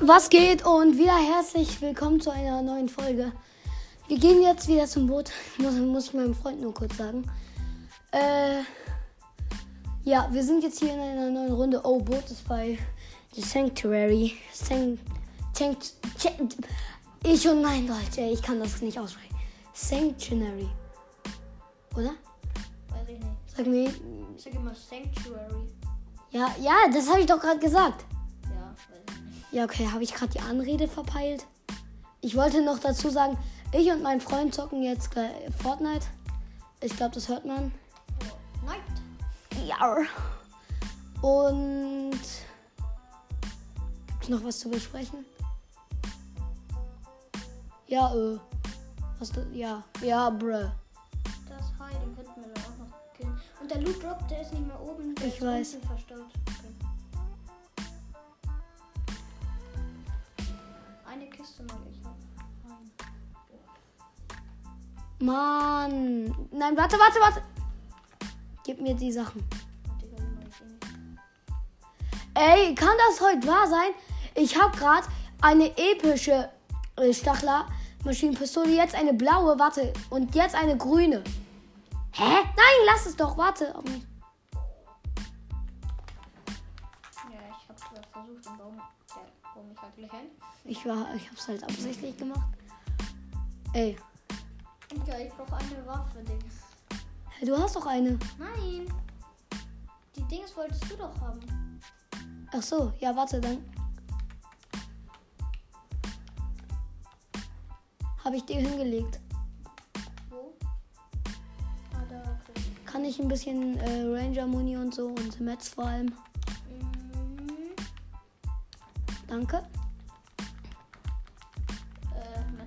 Was geht und wieder herzlich willkommen zu einer neuen Folge. Wir gehen jetzt wieder zum Boot. Muss, muss ich meinem Freund nur kurz sagen. Äh, ja, wir sind jetzt hier in einer neuen Runde. Oh, Boot ist bei The Sanctuary. Sanct, Sanct, ich und mein Leute, ich kann das nicht aussprechen. Sanctuary. Oder? Weiß ich nicht. Sag mir. Ich sag immer Sanctuary. Ja, ja, das habe ich doch gerade gesagt. Ja, weiß ich nicht. Ja, okay, habe ich gerade die Anrede verpeilt? Ich wollte noch dazu sagen, ich und mein Freund zocken jetzt Fortnite. Ich glaube, das hört man. Night. Ja. Und gibt's noch was zu besprechen? Ja, äh. Was du, ja, ja, bruh. Das High, den könnten wir dann auch noch killen. Und der Loot Drop, der ist nicht mehr oben. Ich weiß. verstaut. Eine Kiste noch, ich hab einen. Mann. Nein, warte, warte, warte. Gib mir die Sachen. Ich? Ey, kann das heute wahr sein? Ich habe gerade eine epische äh, Stachler Maschinenpistole, jetzt eine blaue, warte, und jetzt eine grüne. Hä? Nein, lass es doch, warte. mich. Ja, ich hab zwar versucht, den Baum, der Baum mich halt gleich hin. Ich war, ich hab's halt absichtlich gemacht. Ey, Ja, ich brauche eine Waffe, Digga. hä, du hast doch eine. Nein! Die Dings wolltest du doch haben. Ach so, ja, warte, dann. Habe ich dir hingelegt. Wo? Ah, da, okay. Kann ich ein bisschen äh, Ranger Muni und so und Metz vor allem. Mhm. Danke.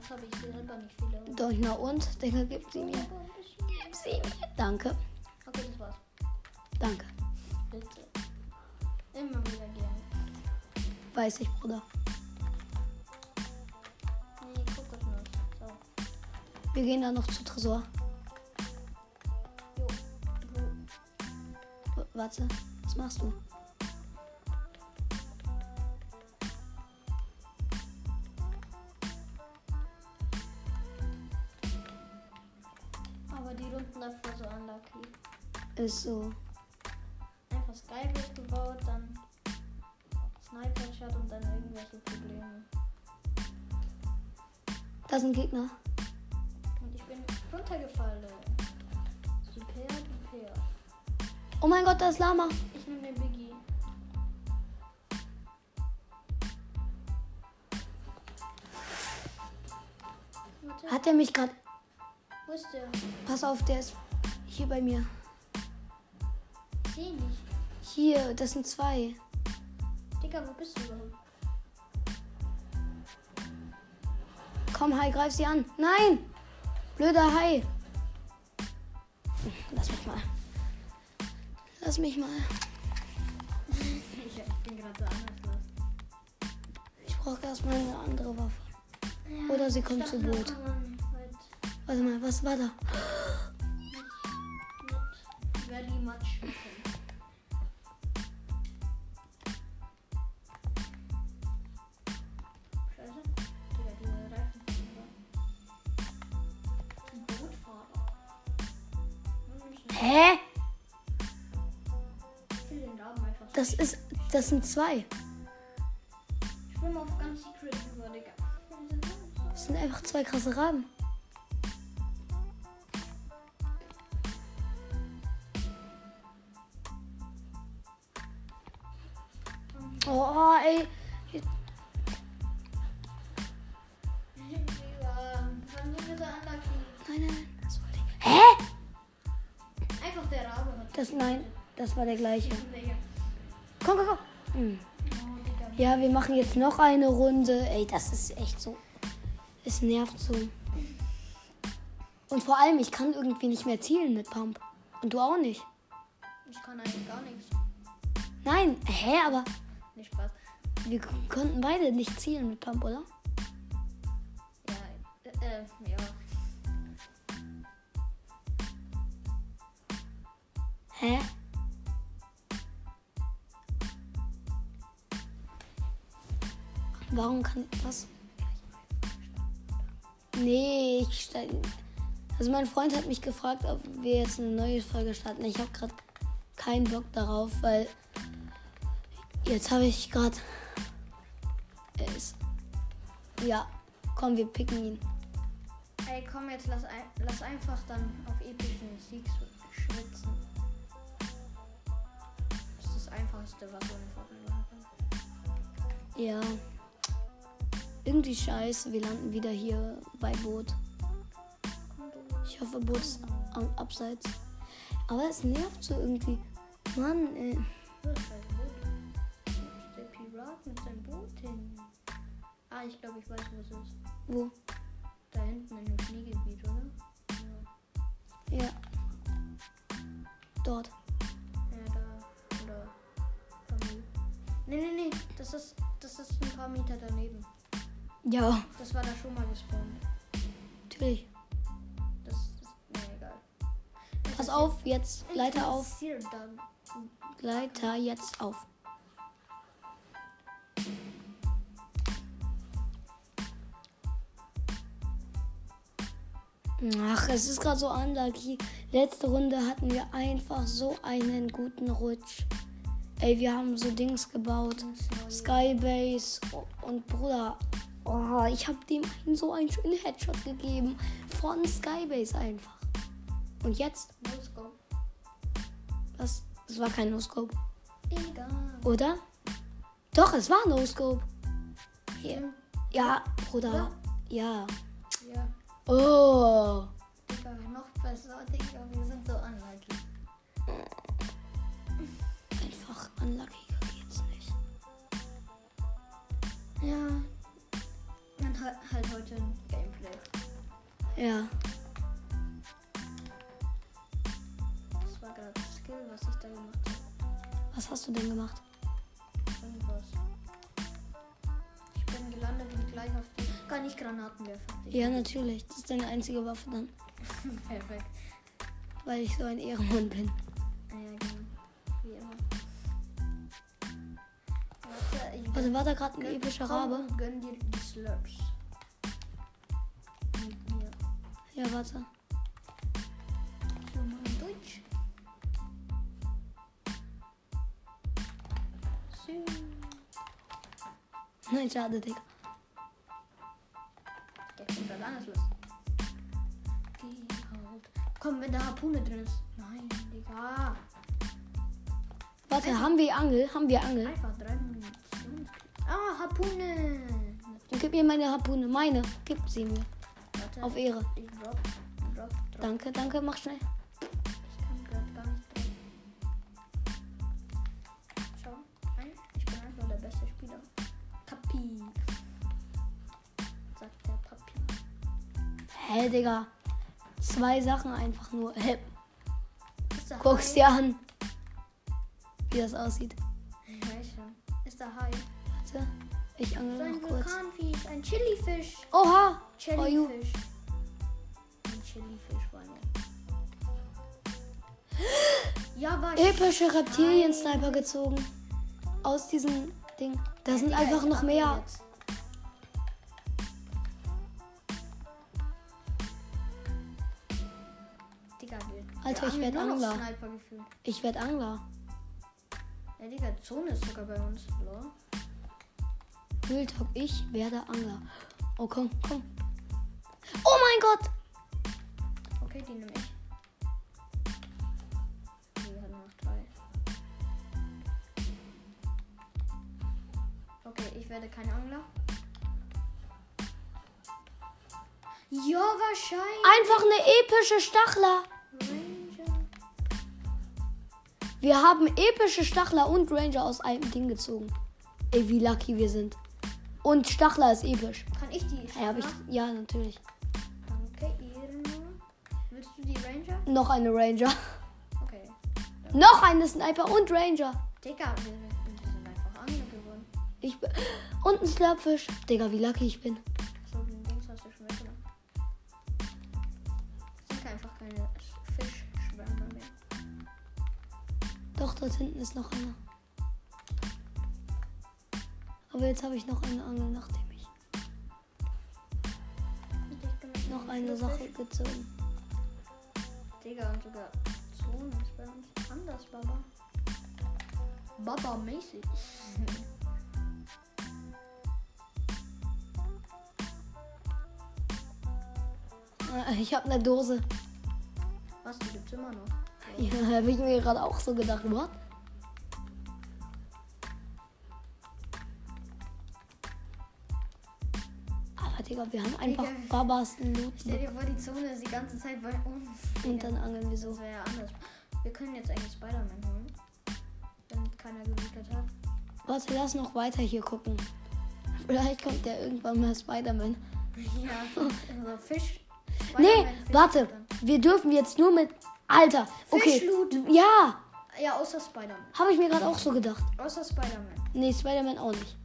Jetzt habe ich selber nicht viele. Doch, na und? Digga, gib sie mir. Gib sie mir. Danke. Okay, das war's. Danke. Bitte. Immer wieder gerne. Weiß ich, Bruder. Nee, Kokosnuss. So. Wir gehen dann noch zu Tresor. Jo. Warte, was machst du? Ist so. Einfach Skybase gebaut, dann Sniper Shot und dann irgendwelche Probleme. Da sind Gegner. Und ich bin runtergefallen. Super, super. Oh mein Gott, da ist Lama. Ich nehme den Biggie. Warte, Hat er mich gerade. wo ist der? Pass auf, der ist hier bei mir. Ich seh nicht. Hier, das sind zwei. Digga, wo bist du überhaupt? Komm, Hai, greif sie an. Nein! Blöder Hai. Lass mich mal. Lass mich mal. Ich, bin gerade so anderslos. Ich brauche erstmal eine andere Waffe. Oder sie kommt zu Boot. Warte mal, was war da? Very much. Hä? Das ist. Das sind zwei. Ich schwimme auf ganz Secret Digga. Das sind einfach zwei krasse Raben. War der gleiche. Komm, komm, komm. Hm. Ja, wir machen jetzt noch eine Runde. Ey, das ist echt so. Es nervt so. Und vor allem, ich kann irgendwie nicht mehr zielen mit Pump. Und du auch nicht. Ich kann eigentlich gar nichts. Nein, hä, aber Nicht Spaß. wir konnten beide nicht zielen mit Pump, oder? Ja, äh, äh, ja. Hä? Warum kann was? Nee, ich stell- Also mein Freund hat mich gefragt, ob wir jetzt eine neue Folge starten. Ich habe gerade keinen Bock darauf, weil jetzt habe ich gerade. Ja, komm, wir picken ihn. Ey, komm, jetzt lass, ein, lass einfach dann auf epischen Sieg sch- schwitzen. Das ist das Einfachste, was man in Fortnite machen kann. Ja. Irgendwie scheiße, wir landen wieder hier bei Boot. Ich hoffe, Boot ist am Abseits. Aber es nervt so irgendwie. Mann, ey. Der Pirat mit seinem Boot hin? Ah, ich glaube, ich weiß, wo es ist. Wo? Da hinten in dem Schneegebiet, oder? Ja. Ja. Dort. Ja, da. Oder. Nee, nee, nee. Das ist, das ist ein paar Meter daneben. Ja, Das war da schon mal gespawnt. natürlich. Das ist. Nee, egal. Pass auf, jetzt Leiter auf. Leiter jetzt auf. Ach, es ist gerade so unlucky. Letzte Runde hatten wir einfach so einen guten Rutsch. Ey, wir haben so Dings gebaut. Skybase und Bruder. Oh, ich habe dem einen so einen schönen Headshot gegeben. Von Skybase einfach. Und jetzt? No-Scope. Was? Das war kein No-Scope. Egal. Oder? Doch, es war No-Scope. Hier. Ja, Bruder. Ja. Ja. Oh. Digga, noch besser. Digga, wir sind so unlucky. Einfach unluckiger geht's nicht. Ja. Halt, heute ein Gameplay. Ja. Das war gerade Skill, was ich da gemacht habe. Was hast du denn gemacht? Irgendwas. Ich bin gelandet und gleich auf die. Kann ich Granaten werfen? Ja, natürlich. Das ist deine einzige Waffe dann. Perfekt. Weil ich so ein Ehrenmann bin. Ja, genau. Wie immer. Warte, Also war da gerade ein epischer Rabe? Gönn dir die Slurps. Ja, warte. So, mal Deutsch. So. Nein, schade, Digga. Der kommt dann anders los. Geh halt. Komm, wenn da Harpune drin ist. Nein, Digga. Warte, haben wir Angel? Haben wir Angel? Einfach drei Munitions. Ah, Harpune. Gib mir meine Harpune. Meine. Gib sie mir. Auf Ehre. Ich drop, drop, drop. Danke, danke. Mach schnell. Ich kann gerade gar nicht drauf. Schau, nein, ich bin einfach der beste Spieler. Papi. Sagt der Papi. Hä, Digga. Zwei Sachen einfach nur. Hä, der guck's dir an. Wie das aussieht. Ich weiß schon. Ist der Hai? Warte. Ich So angel ein noch kurz. Vulkanfisch, ein Chilifisch. Oha. For Chilifisch war nur. Ja, war Epische Reptilien-Sniper gezogen. Aus diesem Ding. Da sind Digga, einfach noch mehr. jetzt. Alter, ich werd angeln nur noch Angler. Ich werd Angler. Ja, Digga, Zone ist sogar bei uns. Lol. Real Talk, ich werde Angler. Oh, komm, komm. Oh mein Gott! Okay, die nehme ich. Wir haben noch drei. Okay, ich werde kein Angler. Ja, wahrscheinlich. Einfach eine epische Stachler. Ranger. Wir haben epische Stachler und Ranger aus einem Ding gezogen. Ey, wie lucky wir sind. Und Stachler ist episch. Kann ich die? Ja, hab ich, Stachler? ja natürlich. Willst du die Ranger? Noch eine Ranger. Okay. Noch eine Sniper und Ranger. Digga, wir, sind einfach Angler geworden. Ich bin. Und ein Slurpfisch. Digga, wie lucky ich bin. So, den Dings hast du schon weggenommen. Es sind einfach keine Fischschwärme mehr. Doch, dort hinten ist noch einer. Aber jetzt habe ich noch eine Angel, nachdem ich noch eine Sache gezogen. Digga, und sogar Zone ist bei uns anders, Baba. Baba-mäßig. Äh, Ich habe eine Dose. Was, die gibt's immer noch? Ja, habe ich mir gerade auch so gedacht. What? Digga, wir haben einfach Digga. Babas Loot Stell dir vor, die Zone ist die ganze Zeit bei uns. und dann angeln wir so. Das wäre ja anders. Wir können jetzt eigentlich Spider-Man holen. Wenn keiner geliefert hat. Warte, lass noch weiter hier gucken. Vielleicht kommt ja irgendwann mal Spider-Man. Ja, also Fisch. Nee, Fisch warte. Wir dürfen jetzt nur mit. Alter, okay. Fischloot. Ja, Ja, außer Spider-Man. habe ich mir gerade auch so gedacht. Außer Spider-Man. Nee, Spider-Man auch nicht.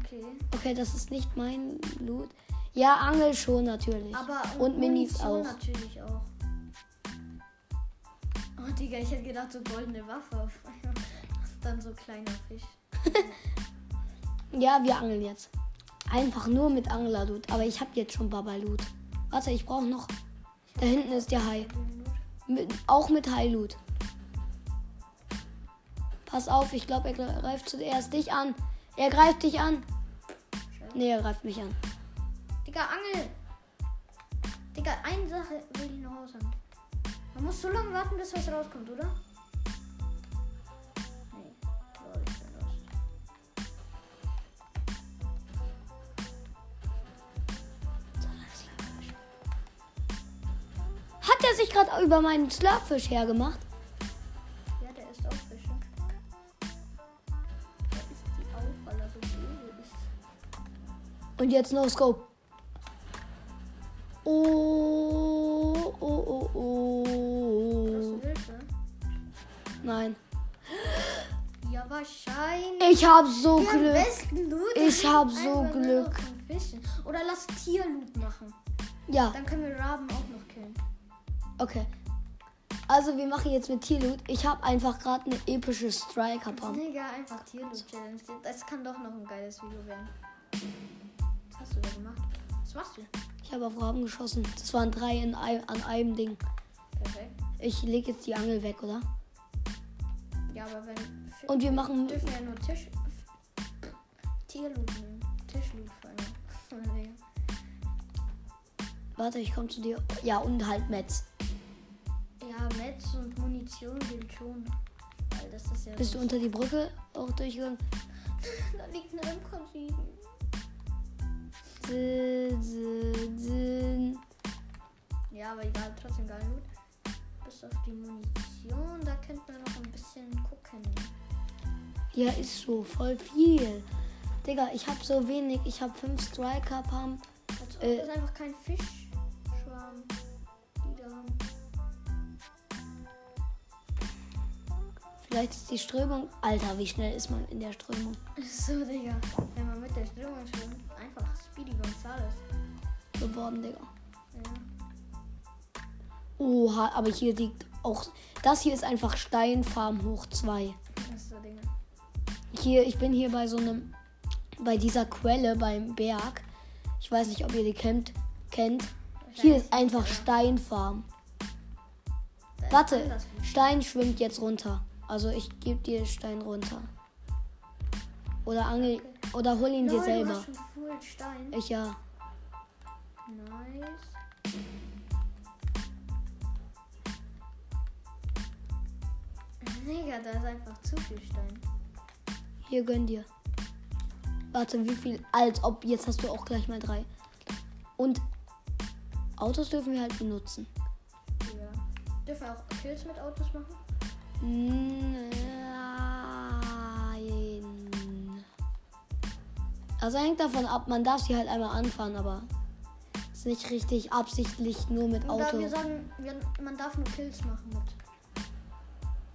Okay. Okay, das ist nicht mein Loot. Ja, Angel schon natürlich. Aber Und Minis Munition auch. natürlich auch. Oh, Digga, ich hätte gedacht, so goldene Waffe auf. Dann so kleiner Fisch. Ja, wir angeln jetzt. Einfach nur mit Angler-Loot. Aber ich habe jetzt schon Baba-Loot. Warte, ich brauche noch. Da hinten ist der Hai. Mit, auch mit Hai-Loot. Pass auf, ich glaube, er greift zuerst dich an. Er greift dich an. Nee, er greift mich an. Digga, Angel! Digga, eine Sache will ich noch aussagen. Man muss so lange warten, bis was rauskommt, oder? Nee. Lol, ich bin lost. Hat er sich gerade über meinen Slurpfisch hergemacht? Ja, der ist auch Fische. Der isst die auf, weil er so böse ist. Und jetzt No Scope. Oh, oh, oh, oh. du Hilfe? Nein. Ja, wahrscheinlich. Ich habe so haben Glück. Ich hab so Glück. Oder lass Tierloot machen. Ja, Dann können wir Raben auch noch killen. okay. Also wir machen jetzt mit Tierloot. Ich habe einfach gerade eine epische Striker Pump. Digga, einfach Tierloot Challenge. Das kann doch noch ein geiles Video werden. Was hast du da gemacht? Was machst du? Ich habe auf Raben geschossen. Das waren drei in an einem Ding. Perfekt. Ich lege jetzt die Angel weg, oder? Ja, aber wenn. Und wir machen. dürfen ja nur Tisch. Tierloot nehmen. Tischloot. Digga. Warte, ich komme zu dir. Ja, und halt Metz. ja, Metz und Munition gilt schon. Weil das ist ja. Bist du unter die Brücke auch durchgegangen? Da liegt eine MK7. Ja, aber egal, trotzdem geil Loot. Bis auf die Munition, da könnten wir noch ein bisschen gucken. Ja, ist so. Voll viel. Digga, ich habe so wenig. Ich habe fünf Striker Pump. Als ob Äh. das einfach kein Fischschwarm, haben. Vielleicht ist die Strömung. Alter, wie schnell ist man in der Strömung? So, Digga. Wenn man mit der Strömung schwimmt, einfach Speedy Gonzales. geworden, Digga. Ja. Oha, aber hier liegt auch. Das hier ist einfach Steinfarm hoch 2. Das ist so, Digga. Hier, ich bin hier bei so einem. Bei dieser Quelle beim Berg. Ich weiß nicht, ob ihr die kennt. kennt. Hier ist einfach Steinfarm. Warte. Stein schwimmt jetzt runter. Also ich gebe dir Stein runter. Oder angel. Oder hol ihn dir selber. Full Stein. Ich ja. Nice. Digga, da ist einfach zu viel Stein. Hier gönn dir. Warte, wie viel? Als ob. Jetzt hast du auch gleich mal drei. Und Autos dürfen wir halt benutzen. Ja. Dürfen wir auch Kills mit Autos machen? Nein. Also hängt davon ab, man darf sie halt einmal anfahren, aber ist nicht richtig absichtlich nur mit Oder Auto. wir sagen, man darf nur Kills machen mit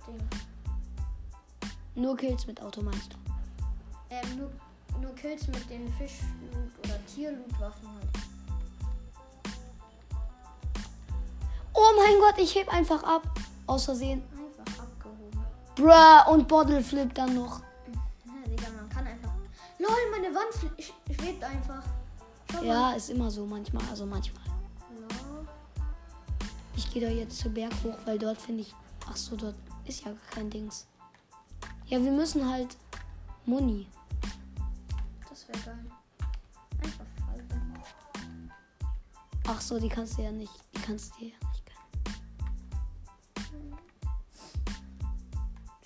dem. Nur Kills mit Auto meinst du? Ähm, nur, nur Kills mit den Fischloot oder Tierloot-Waffen halt. Oh mein Gott, ich heb einfach ab. Aus Versehen. Einfach abgehoben. Bruh, und Bottle Flip dann noch. Lol, meine Wand schwebt einfach. Schau mal. Ja, ist immer so manchmal. Also manchmal. Lol. Ich gehe da jetzt zu Berg hoch, weil dort finde ich. Ach so, dort ist ja gar kein Dings. Ja, wir müssen halt Muni. Das wäre geil. Einfach fallen. Ach so, die kannst du ja nicht. Die kannst du ja nicht gönnen.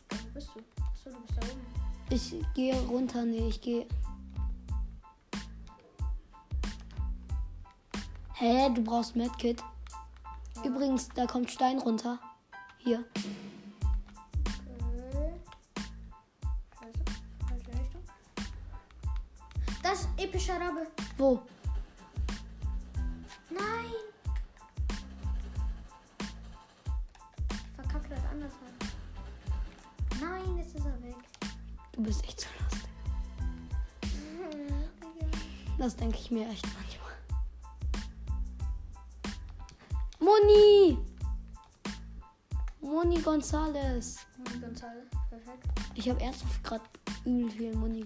Wo bist du? Achso, du bist da oben. Ich gehe runter. Nee, ich gehe. Hä, du brauchst Medkit. Übrigens, da kommt Stein runter. Hier. Echt manchmal. Moni! Moni Gonzales. Moni Gonzales, perfekt. Ich habe ernsthaft gerade übel viel Moni.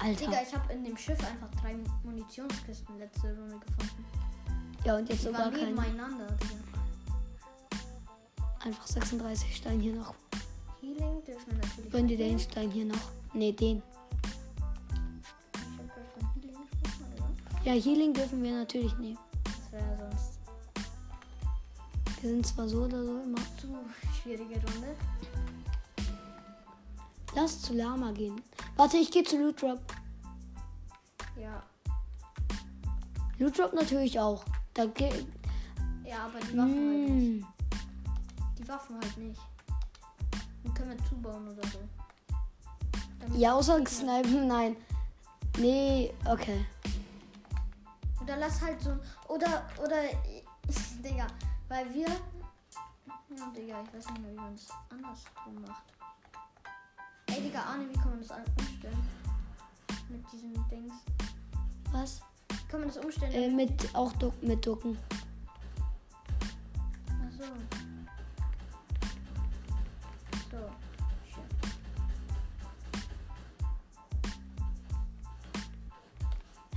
Alter. Digga, ich habe in dem Schiff einfach drei Munitionskisten letzte Runde gefunden. Ja, und jetzt Die sogar waren nebeneinander, Digga. Einfach 36 Stein hier noch. Healing dürfen wir natürlich. Gönn dir den. Stein hier noch. Ne, den. Ja, Healing dürfen wir natürlich nehmen. Das wäre sonst Wir sind zwar so oder so immer. zu schwierige Runde. Lass zu Lama gehen. Warte, ich gehe zu Loot Drop. Ja. Loot Drop natürlich auch. Da ge Ja, aber die Waffen halt nicht. Mm. Die Waffen halt nicht. Dann können wir zubauen oder so. Damit Ja, außer Snipen, nein. Nee, okay. Oder lass halt so. Oder, oder. Digga, weil wir. Ja, Digga, ich weiß nicht mehr, wie man es andersrum macht. Ey, Digga, Arne, wie kann man das umstellen? Mit diesen Dings. Was? Wie kann man das umstellen? Äh, mit auch Duck, mit Ducken. Ach so. So.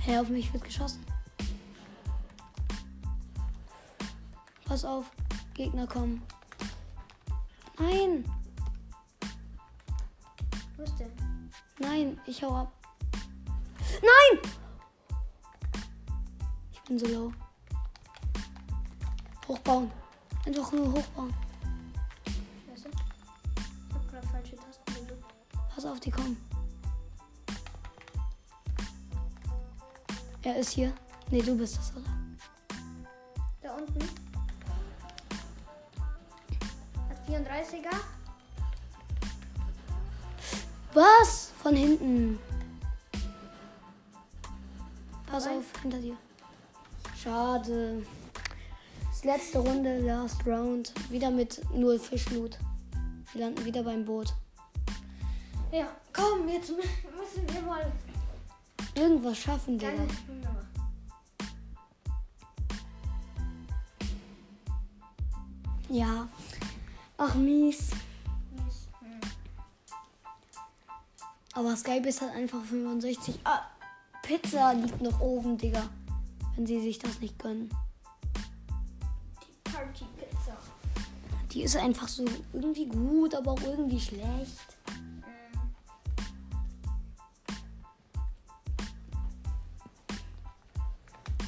Hä, auf mich wird geschossen. Pass auf, Gegner kommen. Nein, Wo ist der? nein, ich hau ab. Nein! Ich bin so low. Hochbauen. Einfach nur hochbauen. Scheiße. Ich hab gerade falsche Tasten gedrückt. Pass auf, die kommen. Er ist hier. Nee, du bist das, oder? 36er. Was? Von hinten. Pass auf, hinter dir. Schade. Das letzte Runde, Last Round. Wieder mit null Fischloot. Wir landen wieder beim Boot. Ja, komm, jetzt müssen wir mal irgendwas schaffen, Digga. Ja. Ach, mies. Mies. Hm. Aber Skybase hat einfach 65. Ah, Pizza liegt noch oben, Digga. Wenn sie sich das nicht gönnen. Die Party Pizza. Die ist einfach so irgendwie gut, aber auch irgendwie schlecht.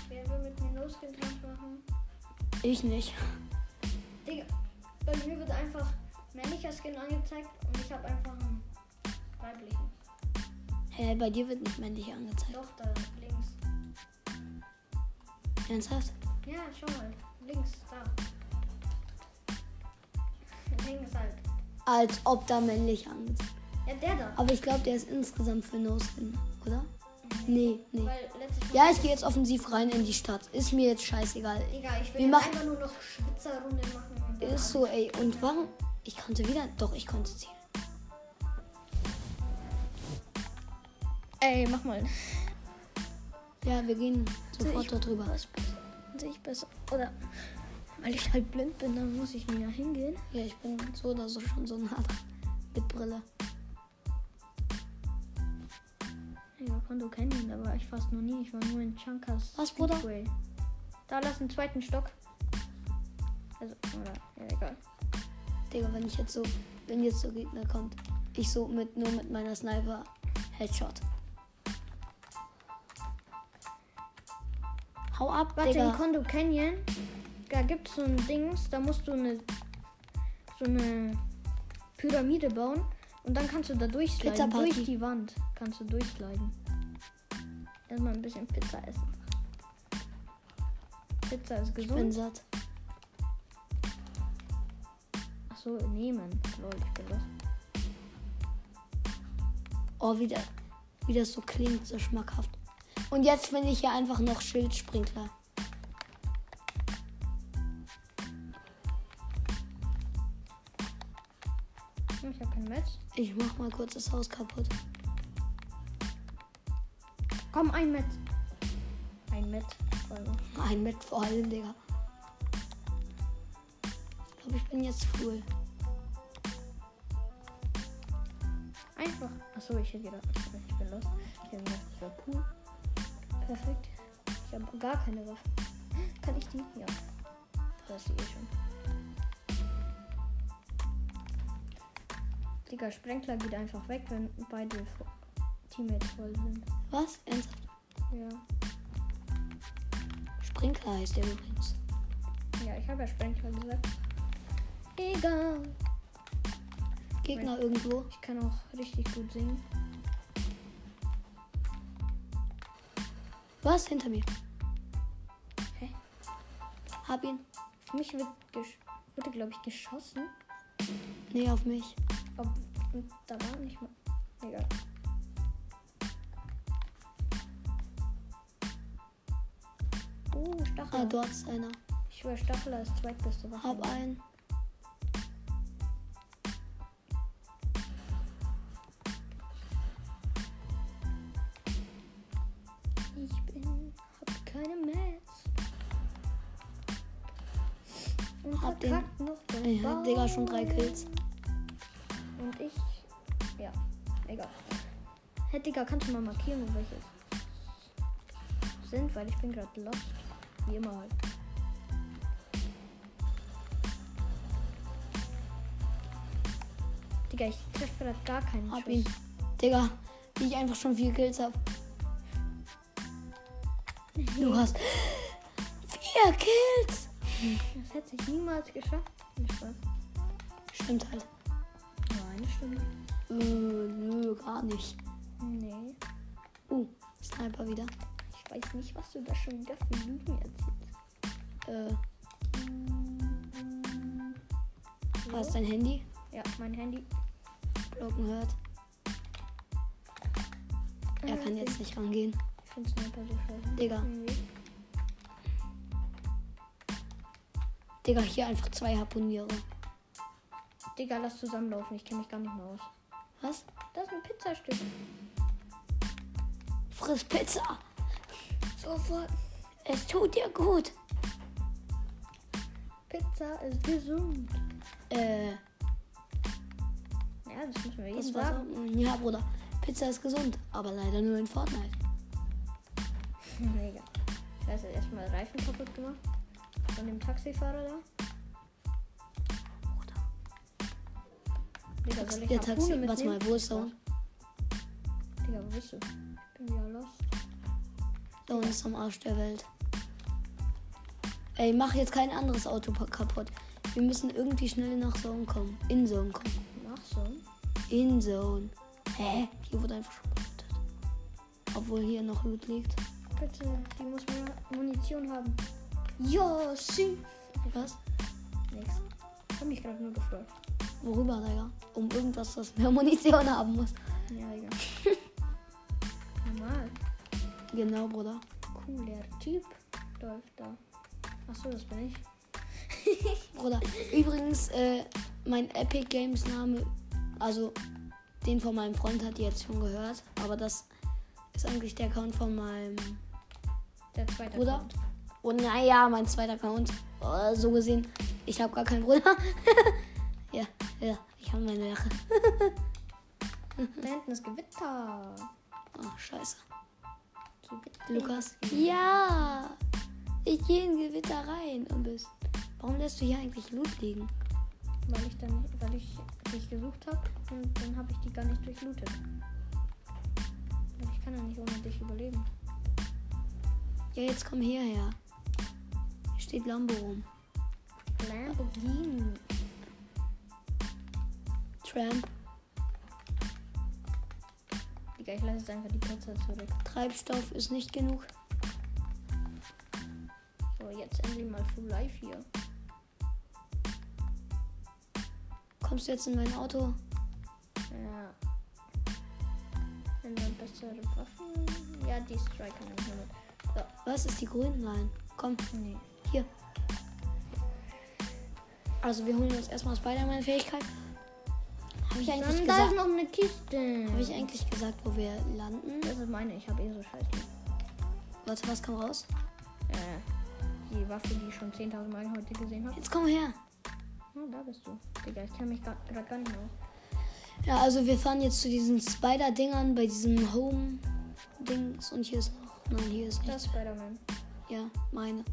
Wer will mit mir losgetanzt machen? Ich nicht. Einfach männlicher Skin angezeigt und ich habe einfach einen weiblichen. Hä, bei dir wird nicht männlich angezeigt. Doch, da links. Ernsthaft? Ja, schau mal. Links, da. Links halt. Als ob da männlich angezeigt. Ja, der da. Aber ich glaube, der ist insgesamt für No-Skin, oder? Nee, nee. Ja, ich gehe jetzt offensiv rein in die Stadt. Ist mir jetzt scheißegal. Digga, ich will Wir jetzt machen- einfach nur noch Schwitzerrunde machen. Ist so, ey. Und warum? Ich konnte wieder. Doch, ich konnte ziehen. Ey, mach mal. Ja, wir gehen sofort. Was besser? Sehe ich besser? Oder weil ich halt blind bin, dann muss ich näher hingehen. Ja, ich bin so oder so schon so nah dran. Mit Brille. Ja, Kondo Canyon, da war ich fast noch nie. Ich war nur in Chunkas Was, Bruder? Speedway. Da lass einen zweiten Stock. Also, oder, ja, egal. Digga, wenn ich jetzt so, wenn jetzt so Gegner kommt, ich so mit nur mit meiner Sniper Headshot. Hau ab, Warte, in Digga. Kondo Canyon, da gibt es so ein Dings, da musst du eine so eine Pyramide bauen und dann kannst du da durchsliden. Durch die Wand kannst du durchsliden. Erstmal ein bisschen Pizza essen. Pizza ist Ich bin gesund. satt. Achso, nehmen. Lol, ich bin das. Oh, wie, der, wie das so klingt, so schmackhaft. Und jetzt finde ich hier einfach noch Schildsprinkler. Ich kein Metz. Ich mach mal kurz das Haus kaputt. Komm, ein Metz. Ein. Also. Ein mit vor allem, Digga. Ich glaube, ich bin jetzt cool. Einfach. Achso, ich hätte gedacht, ich bin los. Ich hätte gedacht, das wäre cool. Perfekt. Ich habe gar keine Waffe. Kann ich die? Ja. Das ist die eh schon. Digga, Sprenkler geht einfach weg, wenn beide Teammates voll sind. Was? Ernsthaft? Ja. Sprinkler heißt der übrigens. Ja, ich habe ja Sprenkler gesagt. Egal. Gegner irgendwo. Ich kann auch richtig gut singen. Was? Hinter mir. Hä? Hab ihn. Auf mich wird gesch wurde, glaube ich, geschossen. Nee, auf mich. Ob, und da war nicht mal. Egal. Oh, Stachel. Ah, dort ist einer. Ich schwöre, Stachel ist zweitbeste Waffe. Hab einen. Ich bin, hab keine. Und Hab den- noch den Digga, schon drei. Kills. Digga, kannst du mal markieren, wo welche sind? Weil ich bin gerade lost. Wie immer halt. Digga, ich treffe gerade gar keinen Hab Schuss. ihn. Digga, wie ich einfach schon vier Kills hab. Du hast vier Kills. Das hätte ich niemals geschafft. Stimmt halt. Nein, stimmt. Äh, nö, gar nicht. Nee. Uh, Sniper wieder. Ich weiß nicht, was du da schon wieder für Lügen erzählst. Äh, So. was ist dein Handy? Ja, mein Handy. Blocken hört. Er kann jetzt nicht rangehen. Ich finde Sniper so scheiße. Digga. Irgendwie. Digga, hier einfach zwei Harpuniere. Digga, lass zusammenlaufen. Ich kenne mich gar nicht mehr aus. Was? Das ist ein Pizzastück. Friss Pizza. Sofort. Es tut dir gut. Pizza ist gesund. Äh, Ja, das müssen wir jedem war's. sagen. Ja, Bruder. Pizza ist gesund, aber leider nur in Fortnite. Mega. Ich weiß jetzt erstmal Reifen kaputt gemacht. Von dem Taxifahrer da. Digga, soll ich Der Taxi. Warte mal, wo ist er? Digga, wo bist du? Wieder lost. Da unten ist am Arsch der Welt. Ey, mach jetzt kein anderes Auto kaputt. Wir müssen irgendwie schnell nach Zone kommen. In Zone kommen. Mach so. In Zone. Hä? Hier wurde einfach schon gelootet. Obwohl hier noch Loot liegt. Bitte, die muss mehr Munition haben. Ja, sie. Was? Nix. Ich hab mich gerade nur gefreut. Worüber, Digga? Um irgendwas, das mehr Munition haben muss. Ja, egal. Genau, Bruder. Cooler Typ läuft da. Achso, das bin ich. Bruder. Übrigens, äh, mein Epic Games Name, also den von meinem Freund hat ihr jetzt schon gehört, aber das ist eigentlich der Account von meinem Der zweite Bruder. Account. Und naja, mein zweiter Account. Oh, so gesehen, ich habe gar keinen Bruder. ja, ja, ich habe meine Lache. Da hinten ist Gewitter. Ah, scheiße. Lukas. Ja! Ich gehe in Gewitter rein. Und bist. Warum lässt du hier eigentlich Loot liegen? Weil ich dann, weil ich dich gesucht habe und dann habe ich die gar nicht durchlootet. Ich kann ja nicht ohne dich überleben. Ja, jetzt komm hierher. Hier steht Lambo rum. Lamborghini. Tramp. Digga, ich lasse jetzt einfach die Pizza zurück. Treibstoff ist nicht genug. So, jetzt endlich mal Full Life hier. Kommst du jetzt in mein Auto? Ja. Wenn man bessere Waffen. Ja, die Striker nehme ich mit. Was ist die Grünline? Komm, Nee. hier. Also wir holen uns erstmal Spider-Man-Fähigkeit. Habe ich eigentlich Dann da ist gesagt? noch eine Kiste. Habe ich eigentlich gesagt, wo wir landen? Das ist meine, ich habe eh so scheiße. Warte, was kam raus? Äh, die Waffe, die ich schon 10.000 Mal heute gesehen habe. Jetzt komm her. Oh, da bist du. Digga, ich kann mich gerade gar nicht aus. Ja, also wir fahren jetzt zu diesen Spider-Dingern bei diesem Home-Dings. Und hier ist noch. Nein, hier ist Das nicht. ist Spider-Man. Ja, meine.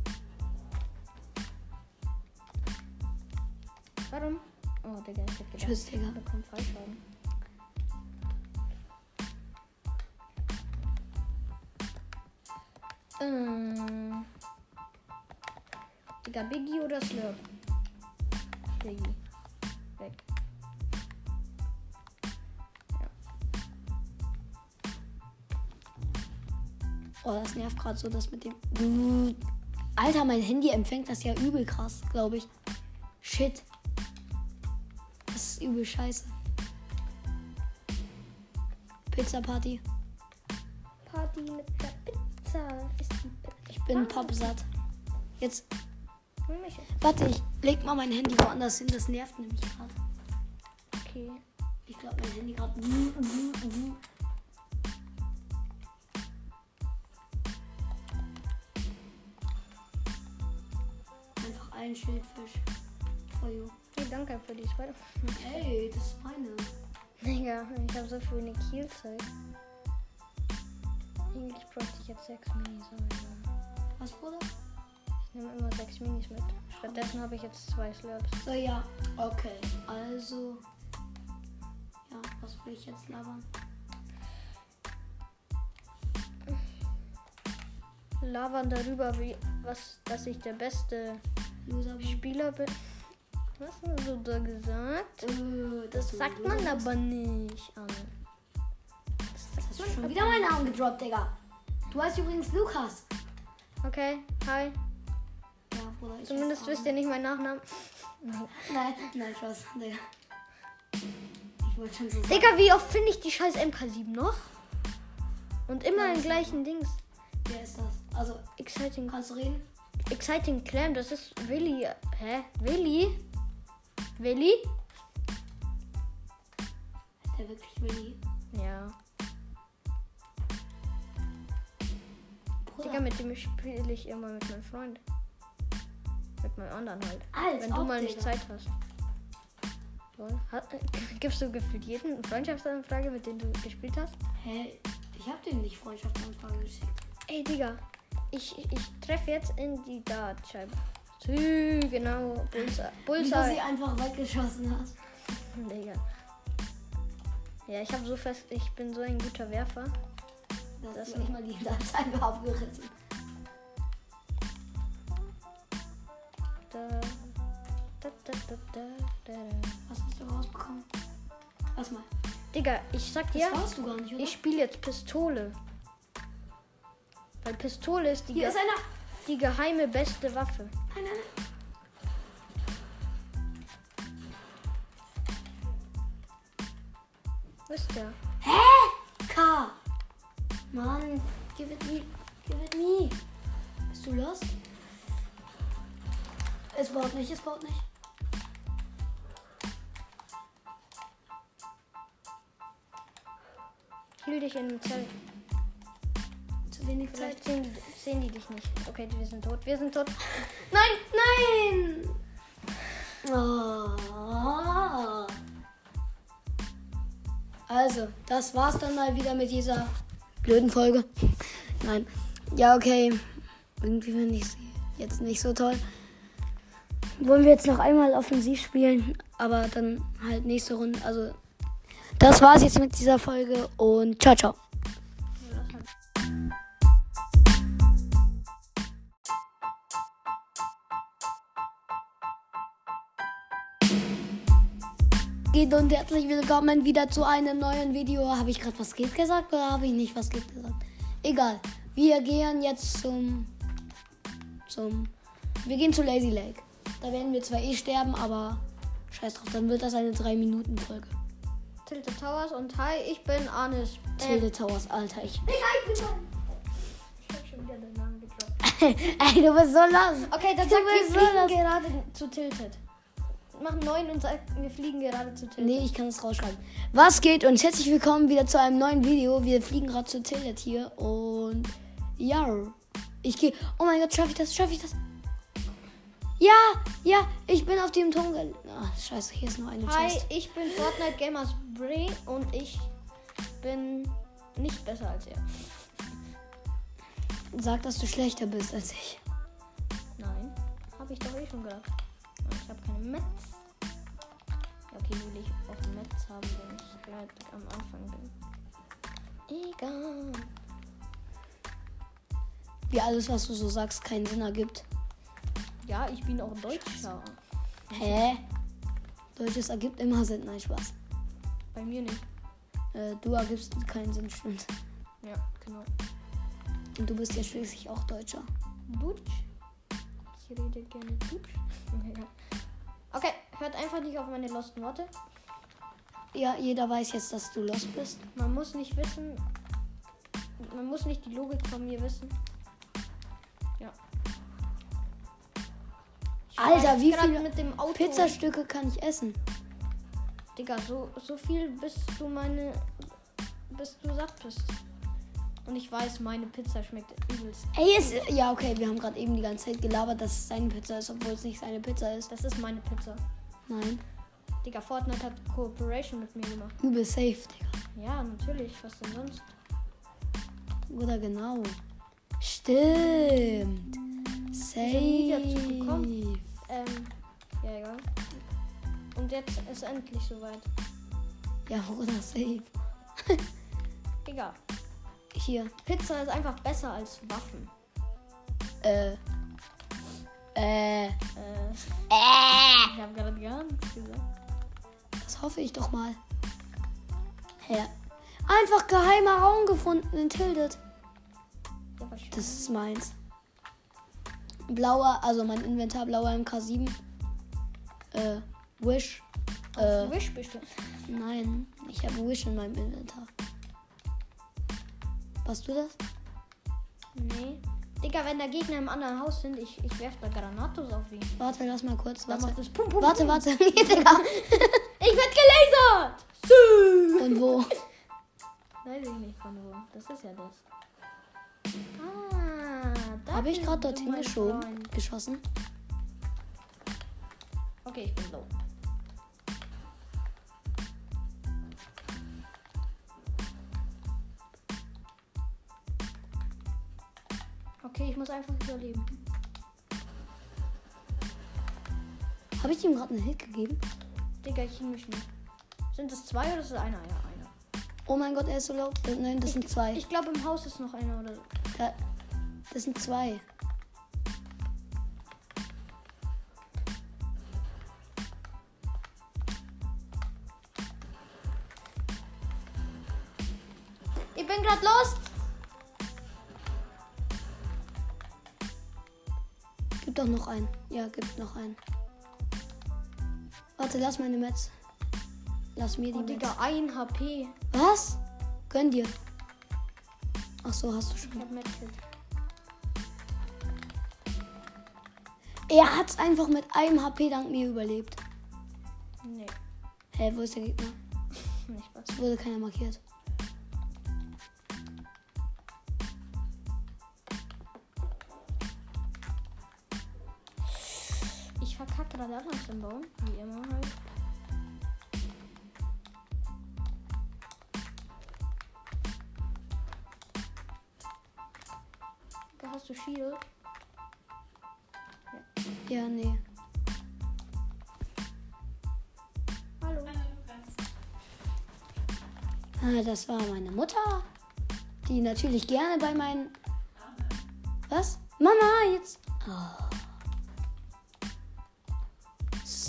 Warum? Oh, Digga, ich hab gedacht, Tschüss, Digga. da kommt Fallschaden. Ähm. Digga, Biggie oder Slurp? Biggie. Weg. Oh, das nervt gerade so, das mit dem. Alter, mein Handy empfängt das ja übel krass, glaube ich. Shit. Das ist übel scheiße. Pizza Party. Party mit der Pizza. Ist die Pizza. Ich bin pappsatt. Jetzt, warte, ich leg mal mein Handy woanders hin. Das nervt nämlich gerade. Okay. Ich glaube, mein Handy gerade. Einfach ein Schildfisch. For you. Hey, danke für die Spider. Ey, das ist meine. Digga, ich habe so viel eine Kielzeit. Eigentlich bräuchte ich jetzt sechs Minis. Was, Bruder? Ich nehme immer sechs Minis mit. Stattdessen habe ich jetzt zwei Slurps. So, ja. Okay. Also. Ja, was will ich jetzt labern? Labern darüber, wie, was, dass ich der beste Loser. Spieler bin. Was hast du da gesagt? Äh, Das sagt man aber nicht, Anne. Das Hast du schon wieder meinen Namen gedroppt, Digga. Du heißt übrigens Lukas. Okay, hi. Ja, Bruder. Zumindest wisst ihr nicht meinen Nachnamen. nicht. Nein, nein, Spaß. Digga. Ich wollte schon so sagen. Digga, wie oft finde ich die scheiß MK7 noch? Und immer Ja, im gleichen Dings. Wer ist das? Also, Exciting. kannst du reden? Exciting Clam, das ist Willi. Hä? Willi? Willi? Ist der wirklich Willi? Ja. Bruder. Digga, mit dem spiele ich immer mit meinem Freund. Mit meinem anderen halt. Als Wenn du mal nicht. Zeit hast. Hat, gibst du gefühlt jeden Freundschaftsanfrage, mit dem du gespielt hast? Hä? Ich hab dem nicht Freundschaftsanfrage geschickt. Ey, Digga. Ich, ich treffe jetzt in die Dartscheibe. Tü, genau. Bullseye. Wie du sie Bullseye. einfach weggeschossen hast. Digga. Ja, ich habe so fest, ich bin so ein guter Werfer. Das, Das ist nicht mal die Hinterseite aufgerissen. Da, da, da, da, da, da. Was hast du rausbekommen? Was mal? Digga, ich sag dir, gar nicht, ich spiele jetzt Pistole. Weil Pistole ist die, ge ist die geheime beste Waffe. Nein, nein, nein. Wo ist der? K. Mann, give it me. Give it me. Bist du lost? Es baut nicht, es baut nicht. Hiel dich in dem Zelt. Zu wenig Zeit. Vielleicht sehen, sehen die dich nicht. Okay, wir sind tot. Wir sind tot. Nein, nein! Oh. Also, das war's dann mal wieder mit dieser blöden Folge. Nein. Ja, okay. Irgendwie finde ich sie jetzt nicht so toll. Wollen wir jetzt noch einmal offensiv spielen, aber dann halt nächste Runde. Also, das war's jetzt mit dieser Folge und ciao, ciao. Geht und herzlich willkommen wieder zu einem neuen Video. Habe ich gerade was geht gesagt oder habe ich nicht was geht gesagt? Egal. Wir gehen jetzt zum zum wir gehen zu Lazy Lake. Da werden wir zwar eh sterben, aber scheiß drauf, dann wird das eine 3 Minuten Folge. Tilted Towers und hi, ich bin Arnis. Tilted Towers, Alter, ich. Ich hab schon wieder den Namen gedroppt. Ey, du bist so los. Okay, dann sag, bist so gerade zu Tilted. Mach 9 und sag, wir fliegen gerade zu Tilted. Nee, ich kann es rausschreiben. Was geht und herzlich willkommen wieder zu einem neuen Video. Wir fliegen gerade zu Tilted hier und ja, ich gehe. Oh mein Gott, schaffe ich das? Schaffe ich das? Ja, ja, ich bin auf dem Turm. gel- Ach, scheiße, hier ist noch eine Hi, Chest. ich bin Fortnite Gamers Bray und ich bin nicht besser als er. Sag, dass du schlechter bist als ich. Nein, habe ich doch eh schon gedacht. Aber Ich habe keine Metz. Okay, will ich auf Metz haben, wenn ich gleich am Anfang bin. Egal. Wie alles, was du so sagst, keinen Sinn ergibt. Ja, ich bin auch Deutscher. Hä? Deutsches ergibt immer Sinn. Nein, Spaß. Bei mir nicht. Äh, du ergibst keinen Sinn, stimmt. Ja, genau. Und du bist ja schließlich auch Deutscher. Dutsch. Ich rede gerne Dutsch. Okay, hört einfach nicht auf meine losten Worte. Ja, jeder weiß jetzt, dass du los bist. Man muss nicht wissen. Man muss nicht die Logik von mir wissen. Ja. Ich Alter, wie viele mit dem Auto. Pizzastücke kann ich essen? Digga, so, so viel bis du meine. bis du satt bist. Und ich weiß, meine Pizza schmeckt übelst. Ey, ist. Ja, okay, wir haben gerade eben die ganze Zeit gelabert, dass es seine Pizza ist, obwohl es nicht seine Pizza ist. Das ist meine Pizza. Nein. Digga, Fortnite hat Cooperation mit mir gemacht. Übel safe, Digga. Ja, natürlich. Was denn sonst? Oder genau. Stimmt. nie dazu Safe. gekommen. Ähm, ja, egal. Und jetzt ist endlich soweit. Ja, oder safe. Egal. Hier. Pizza ist einfach besser als Waffen. Äh. Äh. Äh, Äh. ich habe gerade gar nichts gesagt. Das hoffe ich doch mal. Hä? Einfach geheimer Raum gefunden in Tilted. Ja, Das ist meins. Blauer, also mein Inventar blauer MK7. Äh, Wish. Äh, Wish bestimmt. nein, ich habe Wish in meinem Inventar. Warst du das? Nee. Digga, wenn da Gegner im anderen Haus sind, ich, ich werf da Granatos auf ihn. Warte, lass mal kurz. Dann Warte, macht es Pum Pum. warte, Pum. warte. Digga. Ich werd gelasert! Sü. Von wo? Weiß ich nicht von wo. Das ist ja das. Ah, da Habe ich gerade dorthin geschoben, Freund. geschossen? Okay, ich bin low. Okay, ich muss einfach überleben. Habe ich ihm gerade einen Hit gegeben? Digga, ich mich nicht. Sind das zwei oder ist es einer? Ja, einer. Oh mein Gott, er ist so low. Äh, Nein, das sind zwei. Ich glaube, im Haus ist noch einer oder so. Da, das sind zwei. Noch einen. Ja, gibt noch einen. Warte, lass meine Metz. Lass mir die Oh, Metz. Digga, ein HP. Was? Gönn dir. Ach so, hast du Ich schon. hab Medkit. Er hat's einfach mit einem HP dank mir überlebt. Nee, Hä, wo ist der Gegner? nicht was. Es wurde keiner markiert. Gerade alles im Baum. Wie immer halt. du Shield? Ja, nee. Hallo. Ah, das war meine Mutter. Die natürlich gerne bei meinen. Was? Mama, jetzt. Oh.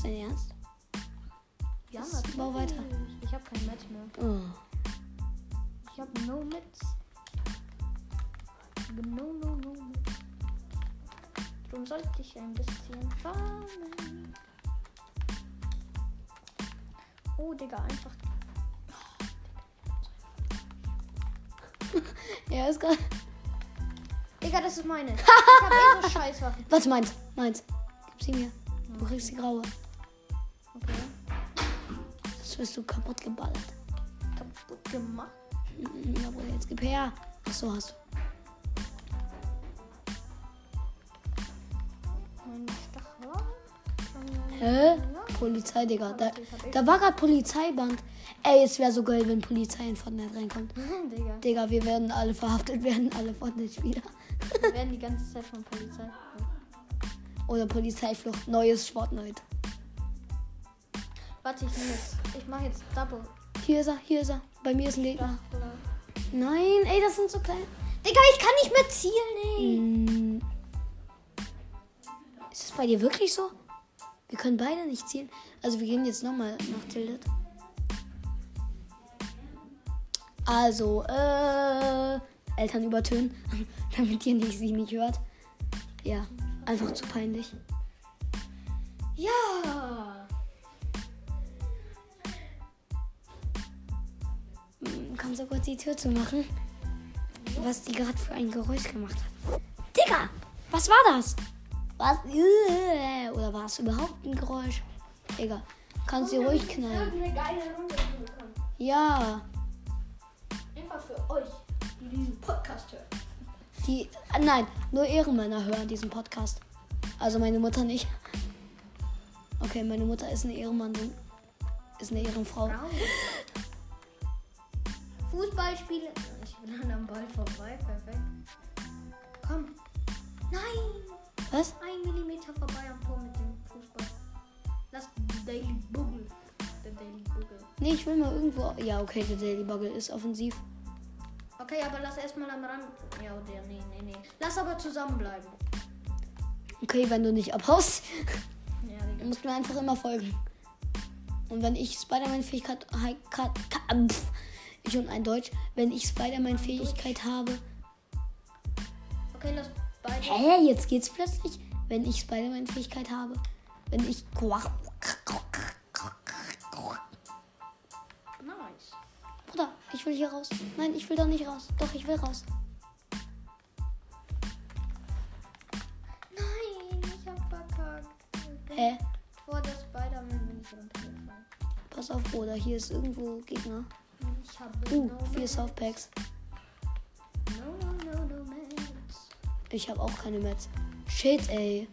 Ist dein Ernst? Ja, Das- bau weiter. Ich habe kein Metz mehr. Oh. Ich habe no Metz. No, no, no Metz. Darum sollte ich ein bisschen farmen. Oh, Digga, einfach. Ja, ist gerade. Digga, das ist meine. Ich habe eh so Scheißwaffen. Was meins? Meins. Gib sie mir. Du kriegst die graue. Wirst du kaputt geballert. Kaputt gemacht. Mm, Jawohl, jetzt gib her. Ach so, hast du. Hä? Polizei, Digga. Da, da war gerade Polizeiband. Ey, es wäre so geil, wenn Polizei in Fortnite reinkommt. Digga. Digga, wir werden alle verhaftet werden, alle Fortnite-Spieler. Wir werden die ganze Zeit von Polizei. Oder Polizeiflucht, neues Fortnite. Warte, ich nehme jetzt. Ich mache jetzt Double. Hier ist er, hier ist er. Bei mir ist ein Gegner. Nein, ey, das sind so klein. Digga, ich kann nicht mehr zielen, ey. Mm. Ist das bei dir wirklich so? Wir können beide nicht zielen. Also wir gehen jetzt nochmal nach Tildet. Also, äh, Eltern übertönen, damit ihr nicht, sie nicht hört. Ja, einfach zu peinlich. Ja. Kannst du kurz die Tür zu machen? Was die gerade für ein Geräusch gemacht hat. Digga, was war das? Was? Äh, Oder war es überhaupt ein Geräusch? Egal. Kannst du ruhig knallen. eine geile Runde. Ja. Einfach für euch, die diesen Podcast hören. Die. Nein, nur Ehrenmänner hören diesen Podcast. Also meine Mutter nicht. Okay, meine Mutter ist eine Ehrenmann. Ist eine Ehrenfrau. Frauen. Fußballspiele. Ich bin an am Ball vorbei. Perfekt. Komm. Nein. Was? Ein Millimeter vorbei am Tor mit dem Fußball. Lass Daily Buggle. Der Daily Buggle. Nee, ich will mal irgendwo. Ja, okay, der Daily Bugle ist offensiv. Okay, aber lass erstmal am Rand. Ja, der, nee, nee, nee. Lass aber zusammenbleiben. Okay, wenn du nicht abhaust, Ja, dann musst du mir einfach immer folgen. Und wenn ich Spider-Man-Fähigkeit. Ich und ein Deutsch. Wenn ich Spider-Man-Fähigkeit habe. Okay, lass beide. Hä, jetzt geht's plötzlich? Wenn ich Spider-Man-Fähigkeit habe. Wenn ich. Nice. Bruder, ich will hier raus. Nein, ich will da nicht raus. Doch, ich will raus. Nein, ich hab verkackt. Hä? Vor der Spider-Man bin ich runtergefallen. Pass auf, Bruder, hier ist irgendwo Gegner. Ich habe Uh, no vier Mats. Softpacks. No, no, no, no Mats. Ich habe auch keine Mets. Shit, ey.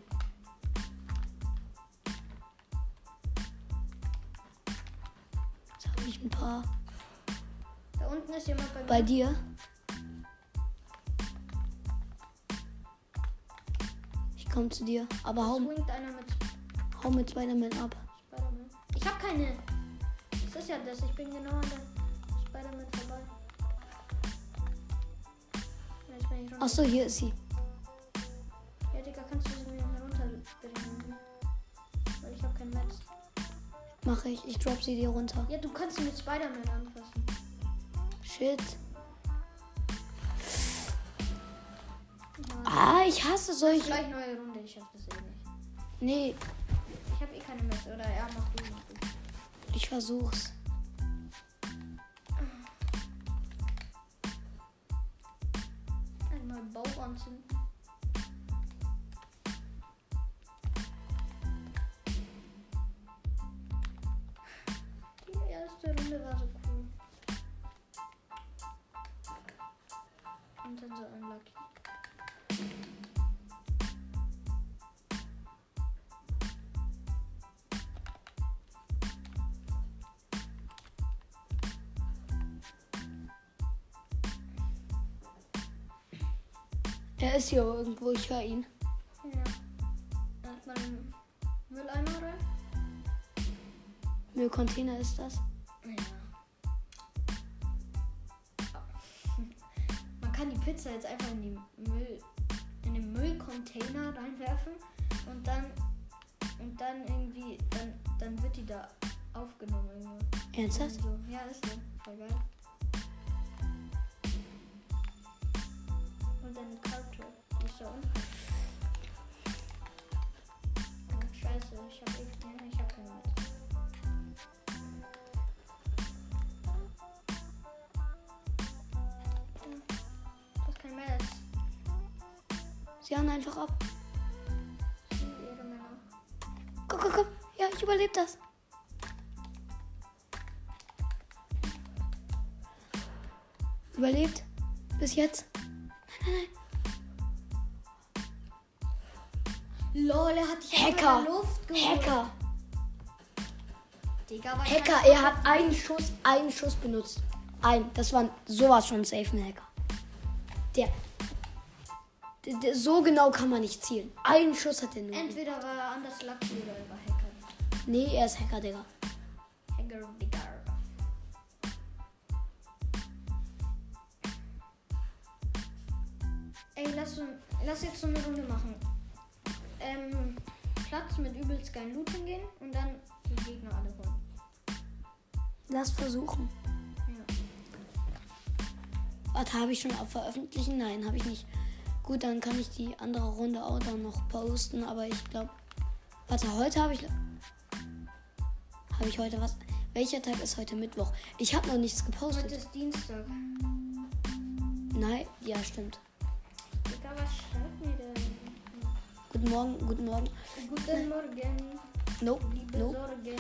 Jetzt habe ich ein paar. Da unten ist jemand bei mir. Bei dir? Ich komme zu dir. Aber hau, mit hau mit Spider-Man ab. Spider-Man. Ich hab keine. Das ist ja das. Ich bin genau an der Spider-Man vorbei. Ja. Achso, hier ist sie. Ja, Digga, kannst du sie mir runterbringen? Weil ich hab kein Metz. Mache ich. Ich drop sie dir runter. Ja, du kannst sie mit Spider-Man anfassen. Shit. Ja. Ah, ich hasse solche. Gleich neue Runde. Ich schaff das eh nicht. Nee, Ich hab eh keine Metz. Oder er macht die nicht. ich versuch's. Einmal Bau anzünden. Die erste Runde war so cool. Und dann so unlucky. Er ist hier irgendwo, ich höre ihn. Ja. Erstmal einen Mülleimer rein. Müllcontainer ist das. Ja. Man kann die Pizza jetzt einfach in, die Müll, in den Müllcontainer reinwerfen und dann und dann irgendwie dann, dann wird die da aufgenommen. Ernsthaft? So. Ja, ist so. Voll geil. Und da unten. Oh, scheiße, ich hab echt. Ja, ich hab keine mit. Das ist kein Mess. Sie hauen einfach ab. Komm, komm, komm. Ja, ich überlebe das. Überlebt. Bis jetzt. Lol, er hat dich Hacker. Luft geholt. Hacker. Digga, Hacker, er hat einen Schuss, einen Schuss benutzt. Ein. Das war sowas von safe ein Hacker. Der, der, der. So genau kann man nicht zielen. Einen Schuss hat er nur. Entweder war er anders lucky oder er war Hacker. Nee, er ist Hacker, Digga. Hacker, Digga. Ey, lass, lass jetzt so eine Runde machen. Ähm, Platz mit übelst geilen Loot hingehen und dann die Gegner alle holen. Lass versuchen. Ja. Warte, habe ich schon auf Veröffentlichen? Nein, habe ich nicht. Gut, dann kann ich die andere Runde auch dann noch posten, aber ich glaube. Warte, heute habe ich. Habe ich heute was? Welcher Tag ist heute Mittwoch? Ich habe noch nichts gepostet. Heute ist Dienstag. Nein, ja, stimmt. Digga, was schreibt mir denn? Guten Morgen, guten Morgen. Guten Morgen, Nope, liebe nope. Sorgen.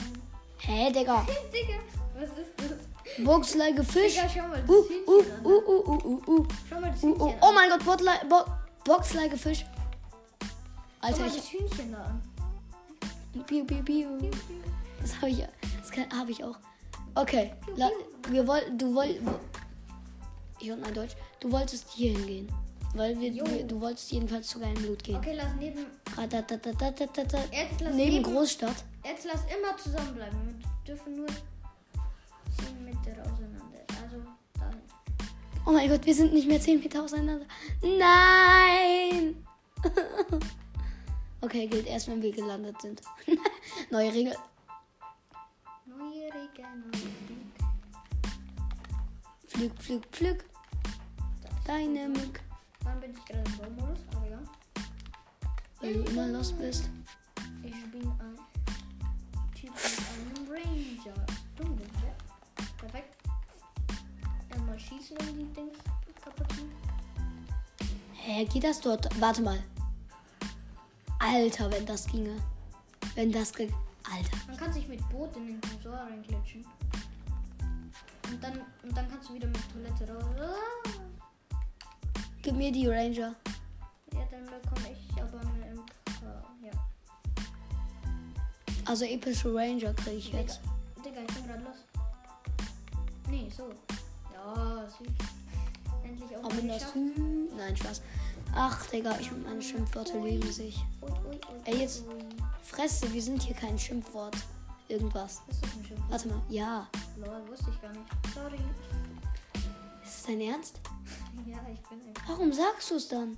Hä, Digga. Digga, was ist das? Boxleige Fisch. Digga, schau mal das Uh, uh, Hühnchen an. uh, uh, uh, uh, uh. Schau mal das Uh, Hühnchen uh. an. Oh mein Gott, Botlei- Bo Boxleige Fisch. Schau Alter, mal ich. das Hühnchen da an. Piu, piu, piu. Das habe ich, das habe ich auch. Okay, la, wir wollten, du wolltest, ich und mein Deutsch, du wolltest hier hingehen, weil wir, wir, du wolltest jedenfals zu geilem Blut gehen. Okay, lass neben. Jetzt lass Neben neben. Großstadt. Jetzt lass immer zusammenbleiben. Wir dürfen nur 10 Meter auseinander. Also dahin. Oh mein Gott, wir sind nicht mehr 10 Meter auseinander. Nein! okay, gilt erst, wenn wir gelandet sind. Neue Regel. Neue Regeln, neue Krieg. Pflück, pflück, pflück. Deine Mück. Wann bin ich gerade im Baumodus? Aber ja. Weil du immer los bist. Ich bin ein Typ mit einem Ranger. Dumme, ja. Perfekt. Dann mal schießen, um die Dings kaputt machen. Hä, geht das dort? Warte mal. Alter, wenn das ginge. Wenn das ge Alter. Man kann sich mit Boot in den Tresor reinklitschen. Und dann, und dann kannst du wieder mit Toilette raus. Ah. Gib mir die Ranger. Ja, dann bekomme ich aber eine MK. Ja. Also epische Ranger kriege ich Digga, jetzt. Digga, ich bin gerade los. Nee, so. Ja, süß. Endlich auch Aber mal das. geschafft. Nein, Spaß. Ach, Digga, ich und meine Schimpfwörter lieben sich. Ui, ui, ui, Ey, jetzt-. Fresse, wir sind hier kein Schimpfwort. Irgendwas. Ist das ein Schimpf? Warte mal. Ja. Lol, wusste ich gar nicht. Sorry. Dein Ernst? Ja, ich bin ein. Warum sagst du es dann?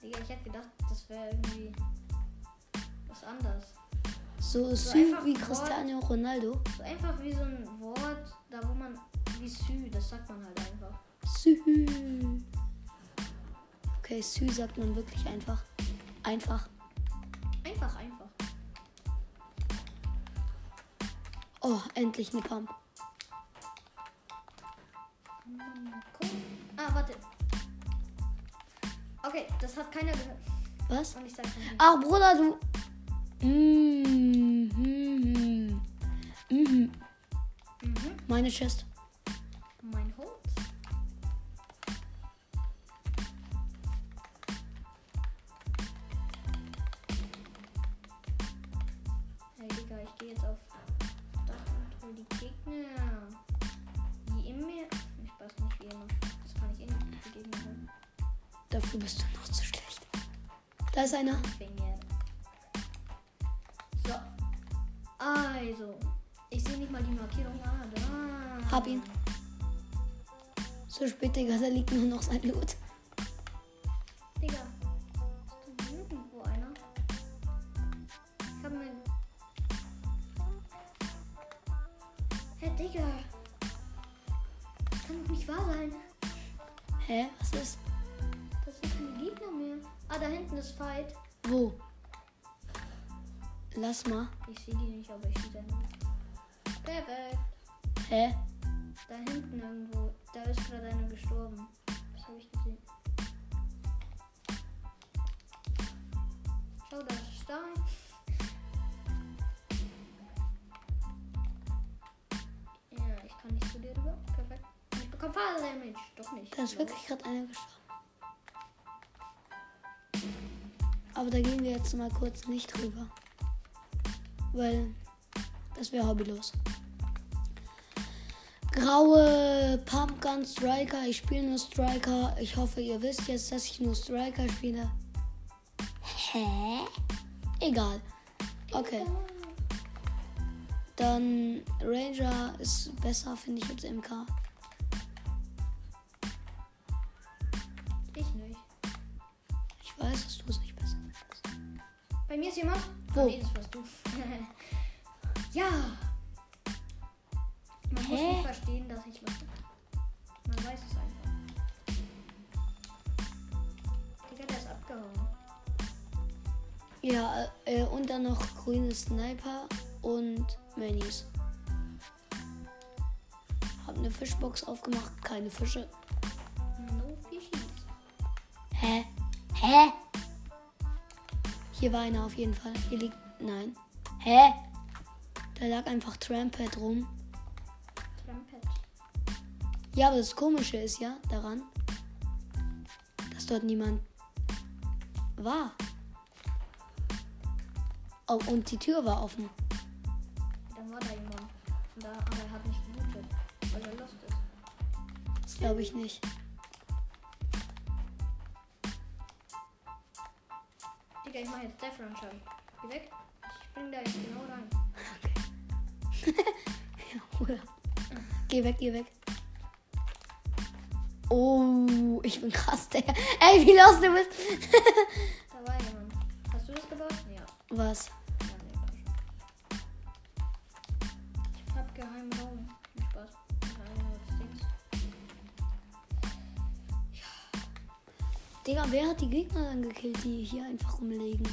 Digga, ich hätte gedacht, das wäre irgendwie was anderes. So So süß einfach wie. Cristiano Ronaldo. So einfach wie so ein Wort, da wo man. Wie Sü, das sagt man halt einfach. Sü. Okay, Sü sagt man wirklich einfach. Einfach. Einfach, einfach. Oh, endlich eine Pump. Cool. Ah, warte. Okay, das hat keiner gehört. Was? Und ich nicht. Ach, Bruder, du. Mm, mm, mm, mm. Mhm. Meine Chest. Dafür bist du noch zu schlecht. Da ist einer. So. Also. Ich sehe nicht mal die Markierung. Ah, da. Hab ihn. So spät, Digga, da liegt nur noch sein Loot. Lass mal. Ich sehe die nicht, aber ich sehe deine. Perfekt. Hä? Da hinten irgendwo. Da ist gerade einer gestorben. Das habe ich gesehen. Schau, da ist Stein. Ja, ich kann nicht zu dir rüber. Perfekt. Ich bekomme Fall Damage. Doch nicht. Da ist wirklich gerade einer gestorben. Aber da gehen wir jetzt mal kurz nicht drüber. Weil das wäre hobbylos. Graue Pumpgun Striker. Ich spiele nur Striker. Ich hoffe, ihr wisst jetzt, dass ich nur Striker spiele. Hä? Egal. Okay. Dann Ranger ist besser, finde ich, als MK. Ich nicht. Ich weiß, dass du es nicht besser findest. Bei mir ist jemand. Wo? Nee, das warst du. ja. Man muss Hä? nicht verstehen, dass ich was. Man weiß es einfach. Digga, der ist abgehauen. Ja, äh, und dann noch grüne Sniper und Minis. Hab eine Fischbox aufgemacht, keine Fische. No fishies. Hä? Hä? Hier war einer auf jeden Fall. Hier liegt. Nein. Hä? Da lag einfach Trampet rum. Trampet. Ja, aber das Komische ist ja daran, dass dort niemand war. Oh, und die Tür war offen. Dann war da jemand. Da, aber er hat nicht geblutet, weil er lost ist. Das glaube ich nicht. Digga, ich mach jetzt Death Run Schaden. Geh weg. Ich spring da jetzt genau rein. Ja, oder? Geh weg, geh weg. Oh, ich bin krass, Digga. Ey, wie los du bist. Da war jemand. Hast du das gebaut? Ja. Was? Ja, nee, schon. Ich hab geheimen Raum. Digga, wer hat die Gegner dann gekillt, die hier einfach rumliegen?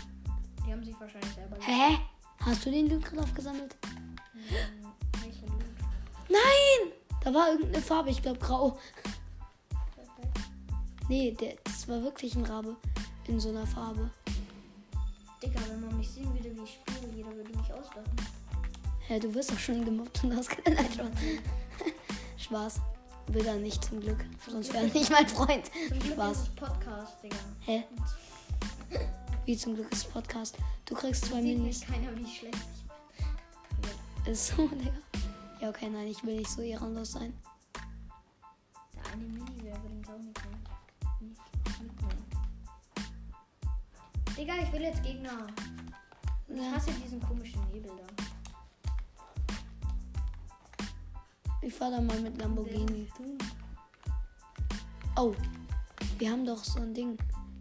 Die haben sich wahrscheinlich selber Hä? Hast du den Loot gerade aufgesammelt? Welche Loot? Nein! Da war irgendeine Farbe, ich glaube grau. Perfekt. Nee, der, das war wirklich ein Rabe in so einer Farbe. Digga, wenn man mich sehen würde, wie ich spiele, jeder würde mich auslachen. Hä, du wirst doch schon gemobbt und hast keine Nein, Spaß. Will er nicht zum Glück. Sonst wäre er nicht mein Freund. Zum Glück Spaß. Podcast, Digga. Hä? Wie zum Glück ist Podcast. Du kriegst zwei Sieht Minis. mich keiner, wie schlecht ich bin. Ist so, Digga. Ja, okay, nein, ich will nicht so ehrenlos sein. Der eine Mini wäre übrigens auch nicht. Digga, ich will jetzt Gegner. Ich hasse diesen komischen Nebel da. Ich fahr da mal mit Lamborghini. Oh, wir haben doch so ein Ding.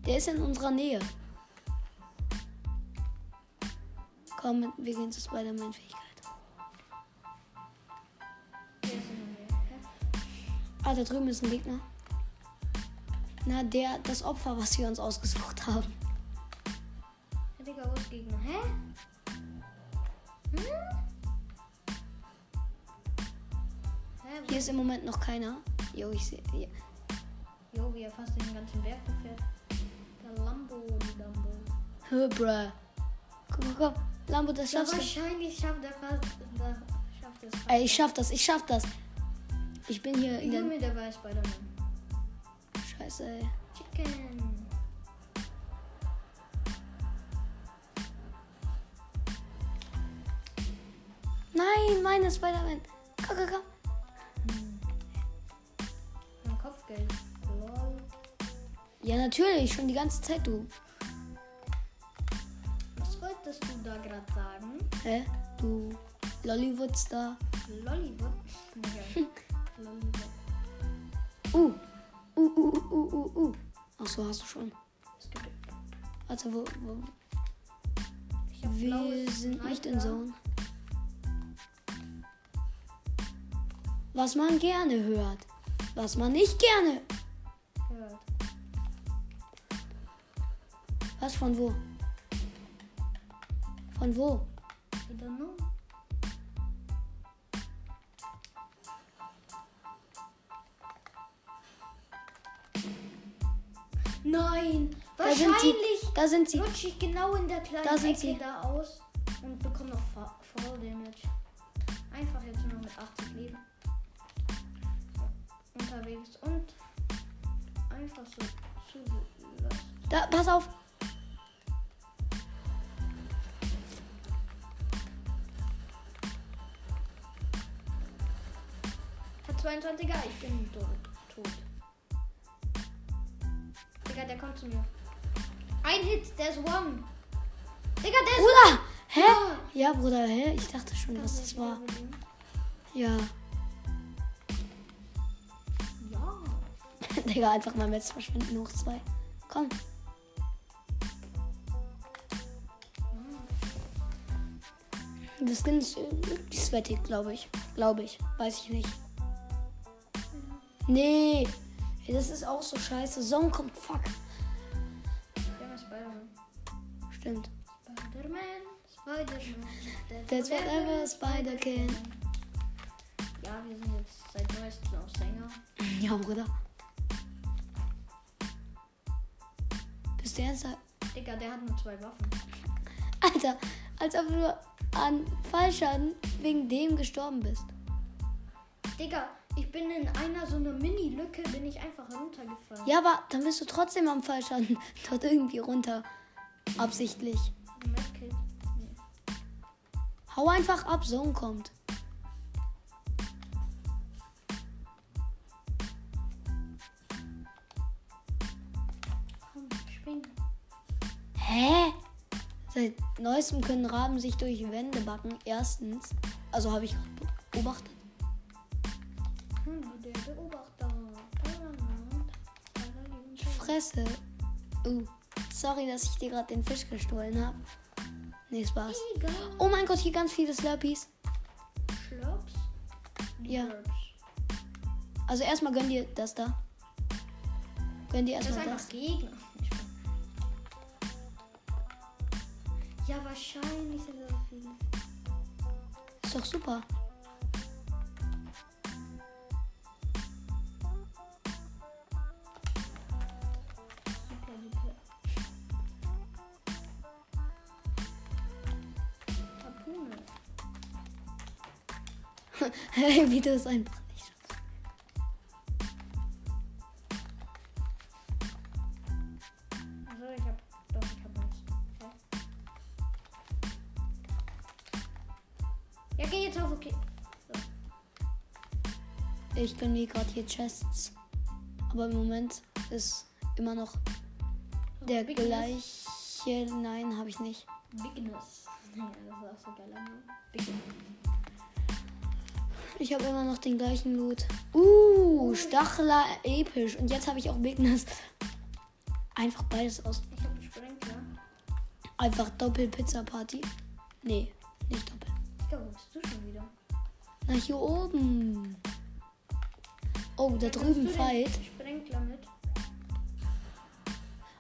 Der ist in unserer Nähe. Komm, wir gehen zu Spider-Man-Fähigkeit. Ah, da drüben ist ein Gegner. Na, der, das Opfer, was wir uns ausgesucht haben. Ja, Digga, wo ist Gegner? Hä? Hm? Hier ist im Moment noch keiner. Jo, ich sehe. Ja. Jo, wie er fast den ganzen Berg fährt. Der Lambo, die Lambo. Hö, bruh. Komm, komm, komm. Lambo, das Ja, schaffst du. wahrscheinlich schafft er fast. Da schafft es fast. Ey, ich schaff das, ich schaff das. Ich bin hier in Nur der. mit dabei Spider-Man. Scheiße, ey. Chicken. Nein, meine Spider-Man. Komm, komm, komm. Kopfgeld. Lol. Ja, natürlich, schon die ganze Zeit, du. Was wolltest du da gerade sagen? Hä? Du Lollywoodstar. Lollywood? Ja. Lollywood. Uh. Uh, uh, uh, uh, uh, uh. Ach so, hast du schon. Es gibt Warte, wo, wo? Wir sind nicht in Sniper Zone. Was man gerne hört. Was man nicht gerne. gehört. Was von wo? Von wo? I don't know. Nein, Da sind sie. wahrscheinlich Da sind sie. rutsche ich genau in der kleinen Da sind Ecke sie. da aus und bekomme noch Fa- Fall Damage. Unterwegs und einfach so zugelassen. Da, pass auf. Hat 22er, ich bin tot. Digga, der kommt zu mir. Ein Hit, der ist one. Digga, der ist Bruder! Hä? Ja. Ja, Bruder, hä? Ich dachte schon, was das war. Ja. Digga, einfach mal Metz verschwinden hoch zwei. Komm. Das Skin ist sweatig, glaube ich. Glaube ich. Weiß ich nicht. Nee. Das ist auch so scheiße. Song kommt. Fuck. Spider-Man. Stimmt. Spider-Man, Spider-Man. That's whatever Spider can. Ja, wir sind jetzt seit neuestem auf Sänger. Ja, Bruder. Bist du ernsthaft? Digga, der hat nur zwei Waffen. Alter, als ob du an Fallschaden wegen dem gestorben bist. Digga, ich bin in einer so einer Mini-Lücke, bin ich einfach runtergefallen. Ja, aber dann bist du trotzdem am Fallschaden dort irgendwie runter. Absichtlich. Hau einfach ab, Song kommt. Hä? Seit neuestem können Raben sich durch Wände backen. Erstens. Also habe ich gerade beobachtet. Hm, der Beobachter. Fresse. Uh, sorry, dass ich dir gerade den Fisch gestohlen habe. Nee, Spaß. Egal. Oh mein Gott, hier ganz viele Slurpees. Schlurps? Ja. Also erstmal gönn dir das da. Gönn dir Das ist erstmal einfach das. Gegner. Ja, wahrscheinlich sind das viele. Ist doch super. Hey, wie du es einfach Ich gönn mir gerade hier Chests. Aber im Moment ist immer noch der Bigness. gleiche. Nein, habe ich nicht. Bigness. Ja, das ist auch so geil. Bigness. Ich habe immer noch den gleichen Loot. Uh, Stachler episch. Und jetzt habe ich auch Bigness. Einfach beides aus. Ich hab einen Sprinkler. Einfach Doppel-Pizza-Party. Nee, nicht doppel. Ich glaube, bist du schon wieder? Na, hier oben. Oh, da drüben Fight. Sprinkler mit.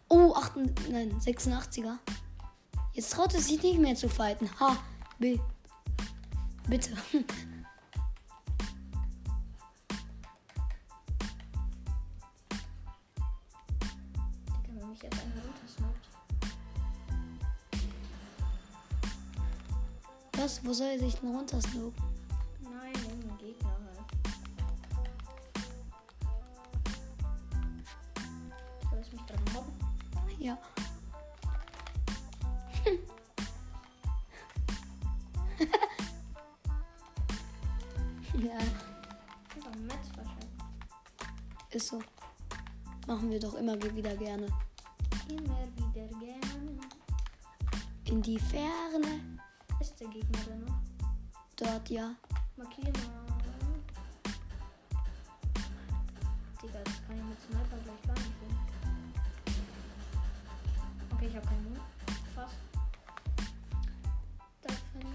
Oh, 8, nein, 86er. Jetzt traut es sich nicht mehr zu fighten. Ha, B. Bitte. Was? Wo soll er sich denn runtersnopen? Wir doch immer wieder gerne. Immer wieder gerne. In die Ferne. Ist der Gegner da noch? Dort ja. Markier mal. Digga, das kann ich mit Sniper gleich gar nicht sehen. Okay, ich habe keinen Mund. Fast. Da fand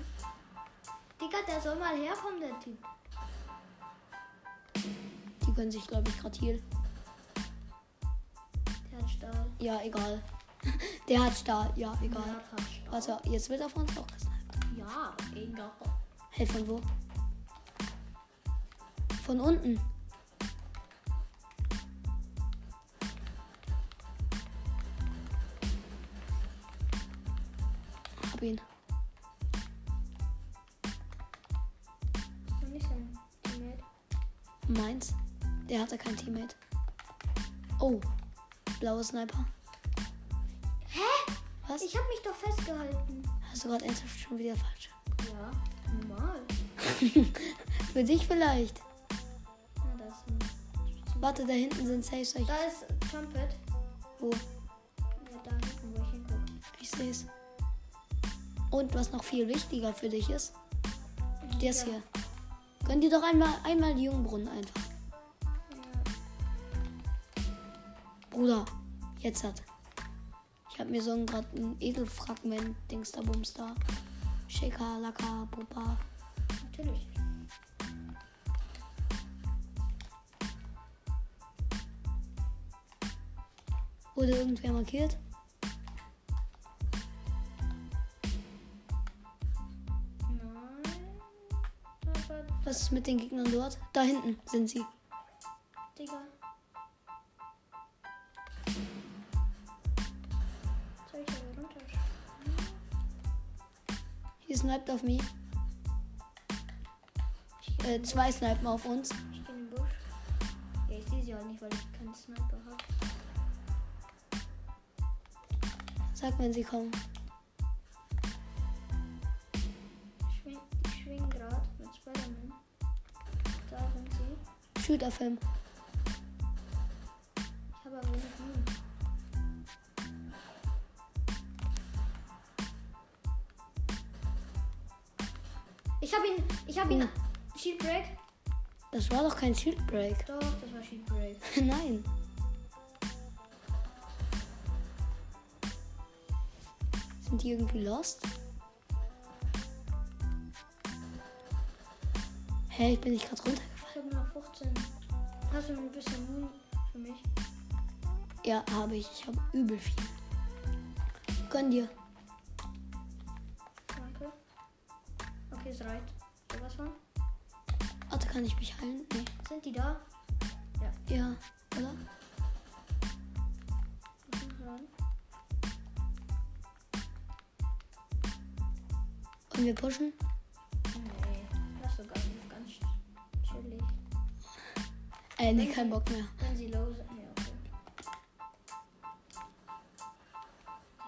Digga, der soll mal herkommen, der Typ. Die können sich, glaube ich, gerade hier. Der hat Stahl. Ja, egal. Der hat Stahl. Ja, Der egal. hat halt Stahl. Warte, jetzt wird er von uns auch gesniped. Ja, egal. Hey, von wo? Von unten. Hab ihn. Meins. Der hatte kein Teammate. Oh. Blauer Sniper. Hä? Was? Ich habe mich doch festgehalten. Hast du gerade ernsthaft schon wieder falsch? Ja, normal. Für dich vielleicht. Na, das ist ein Warte, da hinten sind Safe. Da ist Trumpet. Wo? Ja, da hinten, wo ich hingucke. Ich sehe es. Und was noch viel wichtiger für dich ist, ist Ja. hier. Gönn dir doch einmal, einmal die Jungbrunnen einfach. Bruder, jetzt hat. Ich habe mir so gerade ein Edelfragment, Dings da Bums da. Shaker, Laka, Pupa. Natürlich. Wurde irgendwer markiert? Nein. Was ist mit den Gegnern dort? Da hinten sind sie. Digga. Hier sniped auf mich. Äh, zwei snipen auf uns. Ich gehe in den Busch. Ja, ich sehe sie halt nicht, weil ich keinen Sniper habe. Sag, wenn sie kommen. Ich schwing, ich schwing gerade mit Spider-Man. Da sind sie. Shoot auf ihn. Ich habe aber wenig Ich habe ihn, ich habe ihn. Hm. Shield Break? Das war doch kein Shield Break. Doch, das war Shield Break. Nein. Sind die irgendwie lost? Hä, ich bin nicht gerade runtergefallen. Ich habe noch 15. Hast du ein bisschen Moon für mich? Ja, habe ich. Ich habe übel viel. Gönn dir. Es reicht. So, was war? Warte, kann ich mich heilen? Nee. Sind die da? Ja, oder? Mhm, hören. Und wir pushen? Nee, lass sogar nicht ganz chillig. Äh, nee, kein Bock mehr. Wenn sie low sind. Ja, okay.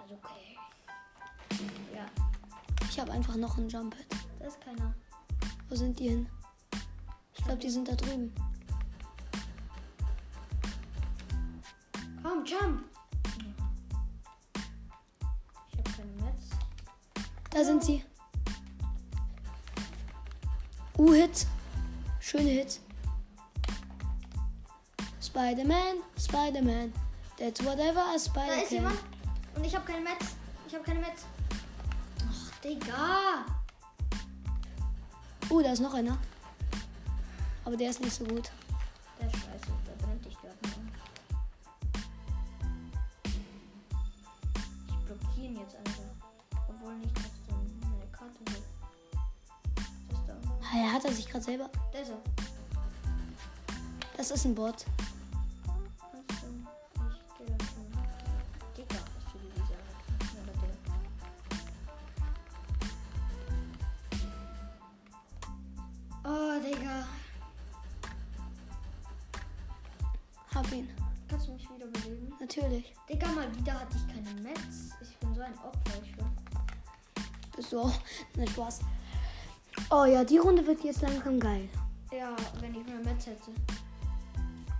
Also okay. Ja, Ich habe einfach noch einen Jump Hit. Da ist keiner. Wo sind die hin? Ich glaube, die sind da drüben. Komm, jump! Ich habe keine Metz. Da sind sie. U-Hit. Schöne Hit. Spider-Man, Spider-Man. That's whatever a Da spider ist can. jemand. Und ich habe keine Metz. Ich habe keine Metz. Ach, Digga. Uh, da ist noch einer. Aber der ist nicht so gut. Der ist scheiße. Da brennt dich gerade. Ich blockiere ihn jetzt einfach. Obwohl nicht, dass dann meine Karte ist da. Ah, Er hat er sich gerade selber. Der ist er. Das ist ein Bot. Digga. Hab ihn. Kannst du mich wieder beleben? Natürlich. Digga, mal wieder hatte ich keine Metz. Ich bin so ein Opfer. Bist du auch. Ne, Spaß. Oh ja, die Runde wird jetzt langsam geil. Ja, wenn ich mehr Metz hätte.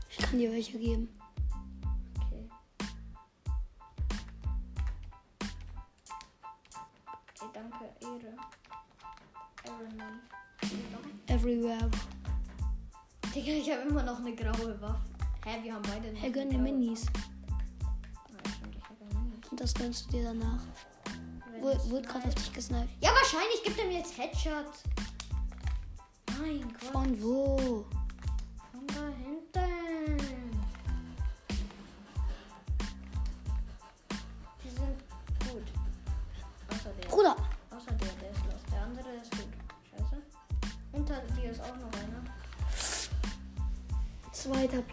Ich kann dir welche geben. Everywhere. Digga, ich habe immer noch eine graue Waffe. Hä, wir haben beide noch Hey, gönn dir Minis. Ja, stimmt, ich hab ja Minis. Und das gönnst du dir danach. Wurde gerade auf dich gesniped. Ja, wahrscheinlich gibt er mir jetzt Headshot. Mein Gott. Von wo?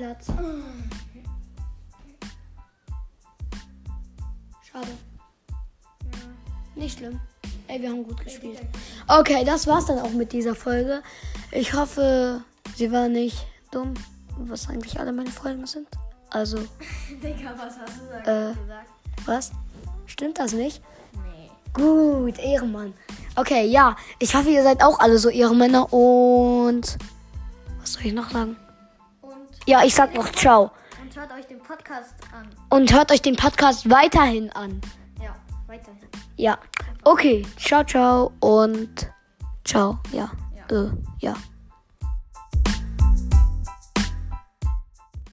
Platz. Schade. Nicht schlimm. Ey, wir haben gut gespielt. Okay, das war's dann auch mit dieser Folge. Ich hoffe, sie war nicht dumm, was eigentlich alle meine Folgen sind. Also, Digga, was hast du da Äh. gesagt? was? Stimmt das nicht? Nee. Gut, Ehrenmann. Okay, ja. Ich hoffe, ihr seid auch alle so Ehrenmänner und. Was soll ich noch sagen? Ja, ich sag noch ciao. und hört euch den Podcast an. Und hört euch den Podcast weiterhin an. Ja, weiterhin. Ja. Okay, ciao, ciao und ciao. Ja. Ja. Äh, ja.